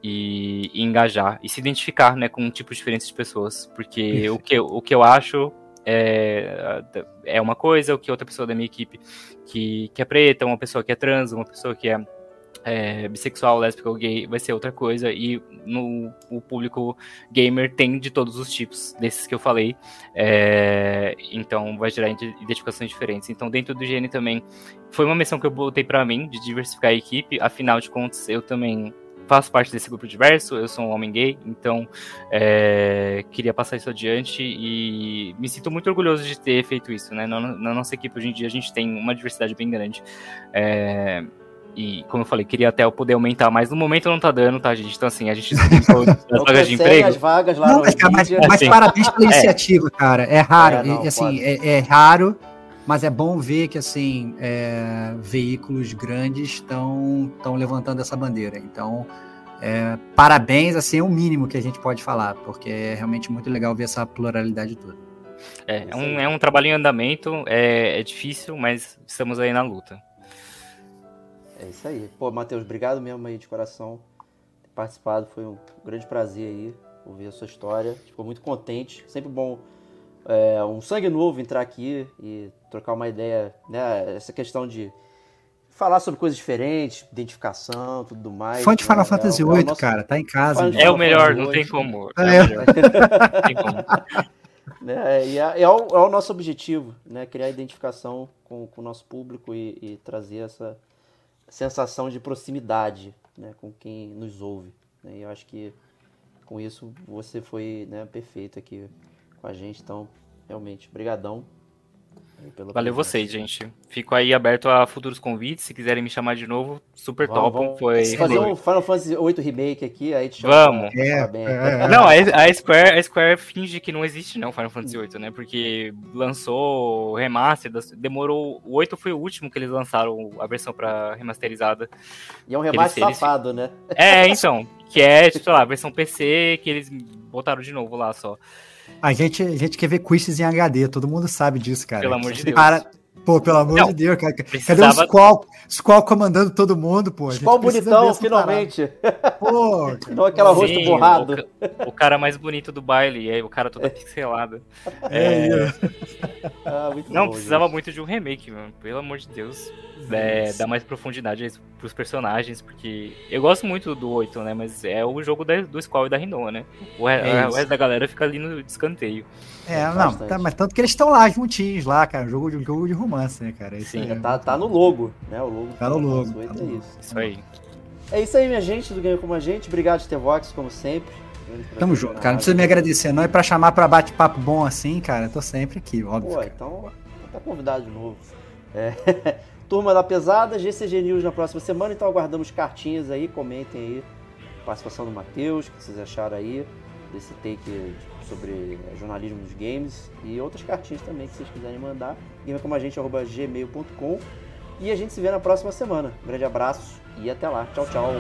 e, e engajar e se identificar né, com tipos diferentes de pessoas, porque o que, o que eu acho é, é uma coisa, o que outra pessoa da minha equipe que, que é preta, uma pessoa que é trans, uma pessoa que é é, bissexual, lésbica ou gay vai ser outra coisa. E no o público gamer tem de todos os tipos desses que eu falei. É, então vai gerar identificações diferentes. Então dentro do GN também foi uma missão que eu botei para mim de diversificar a equipe. Afinal de contas eu também faço parte desse grupo diverso, eu sou um homem gay, então é, queria passar isso adiante e me sinto muito orgulhoso de ter feito isso, né? Na, na, nossa equipe hoje em dia a gente tem uma diversidade bem grande. É, e, como eu falei, queria até eu poder aumentar, mas no momento não tá dando, tá, gente? Então, assim, a gente (laughs) as vagas de emprego. As vagas lá não, mas, mas, mas parabéns pela é. iniciativa, cara. É raro, é, não, assim, é, é, raro, mas é bom ver que, assim, é, veículos grandes estão levantando essa bandeira. Então, é, parabéns, assim, é o mínimo que a gente pode falar, porque é realmente muito legal ver essa pluralidade toda. É, é um, é um trabalho em andamento, é, é difícil, mas estamos aí na luta. É isso aí. Pô, Matheus, obrigado mesmo aí de coração ter participado. Foi um grande prazer aí ouvir a sua história. Ficou muito contente. Sempre bom é, um sangue novo entrar aqui e trocar uma ideia, né? Essa questão de falar sobre coisas diferentes, identificação, tudo mais. Fã de Final né? Fantasy VIII, é, é nosso... cara, tá em casa. É o melhor, não tem como. É, é. não (laughs) (laughs) tem como. Né? E é, é, o, é, o, nosso objetivo, né? Criar identificação com, com o nosso público e, e trazer essa, sensação de proximidade né, com quem nos ouve. Né? E eu acho que com isso você foi né, perfeito aqui com a gente. Então, realmente, brigadão. Valeu vocês, gente. Fico aí aberto a futuros convites. Se quiserem me chamar de novo, super Vamos, top. vamos Foi. fazer um Final Fantasy VIII Remake aqui, aí te chama Vamos. falar bem. É, Não, a a Square, a Square finge que não existe, não, Final Fantasy VIII, né? Porque lançou o remaster, demorou. O 8 foi o último que eles lançaram a versão pra remasterizada. E é um remaster Eles- eles- safado, né? É, então. Que é, tipo, sei lá, a versão PC que eles botaram de novo lá só. A gente, a gente quer ver quizzes em HD, todo mundo sabe disso, cara. Pelo amor de Deus. Cara, pô, pelo amor Não, de Deus, cara. Cadê o precisava- Squall, Squall comandando todo mundo, pô? Ver bonitão, finalmente. Pô, Não aquela rosto Sim, borrado. O, o cara mais bonito do baile, e aí o cara todo pixelado. é, é. Ah, muito Não, bom, precisava gente. muito de um remake, mano. Pelo amor de Deus. É, dar mais profundidade pros personagens, porque eu gosto muito do 8, né? Mas é o jogo da- do Squall e da Rinoa, né? O, É o resto da galera fica ali no descanteio. É, não, tá, mas tanto que eles estão lá juntinhos lá, cara. Jogo de, jogo de romance, né, cara? Isso Sim, é- Tá, tá no logo, né? O logo. Tá no logo, tá no é logo. isso. Isso aí. É isso aí, minha gente, do Ganho Como a Gente. Obrigado, Tevox, como sempre. Tamo junto, cara. Não precisa me agradecer, não. E pra chamar pra bate-papo bom assim, cara, eu tô sempre aqui, óbvio. Pô, cara. então tá convidado de novo. É. (laughs) Turma da Pesada, GCG News na próxima semana, então aguardamos cartinhas aí, comentem aí a participação do Matheus, o que vocês acharam aí desse take sobre jornalismo dos games e outras cartinhas também que vocês quiserem mandar. gamercomagente.gmail.com e a gente se vê na próxima semana. Um grande abraço e até lá. Tchau, tchau.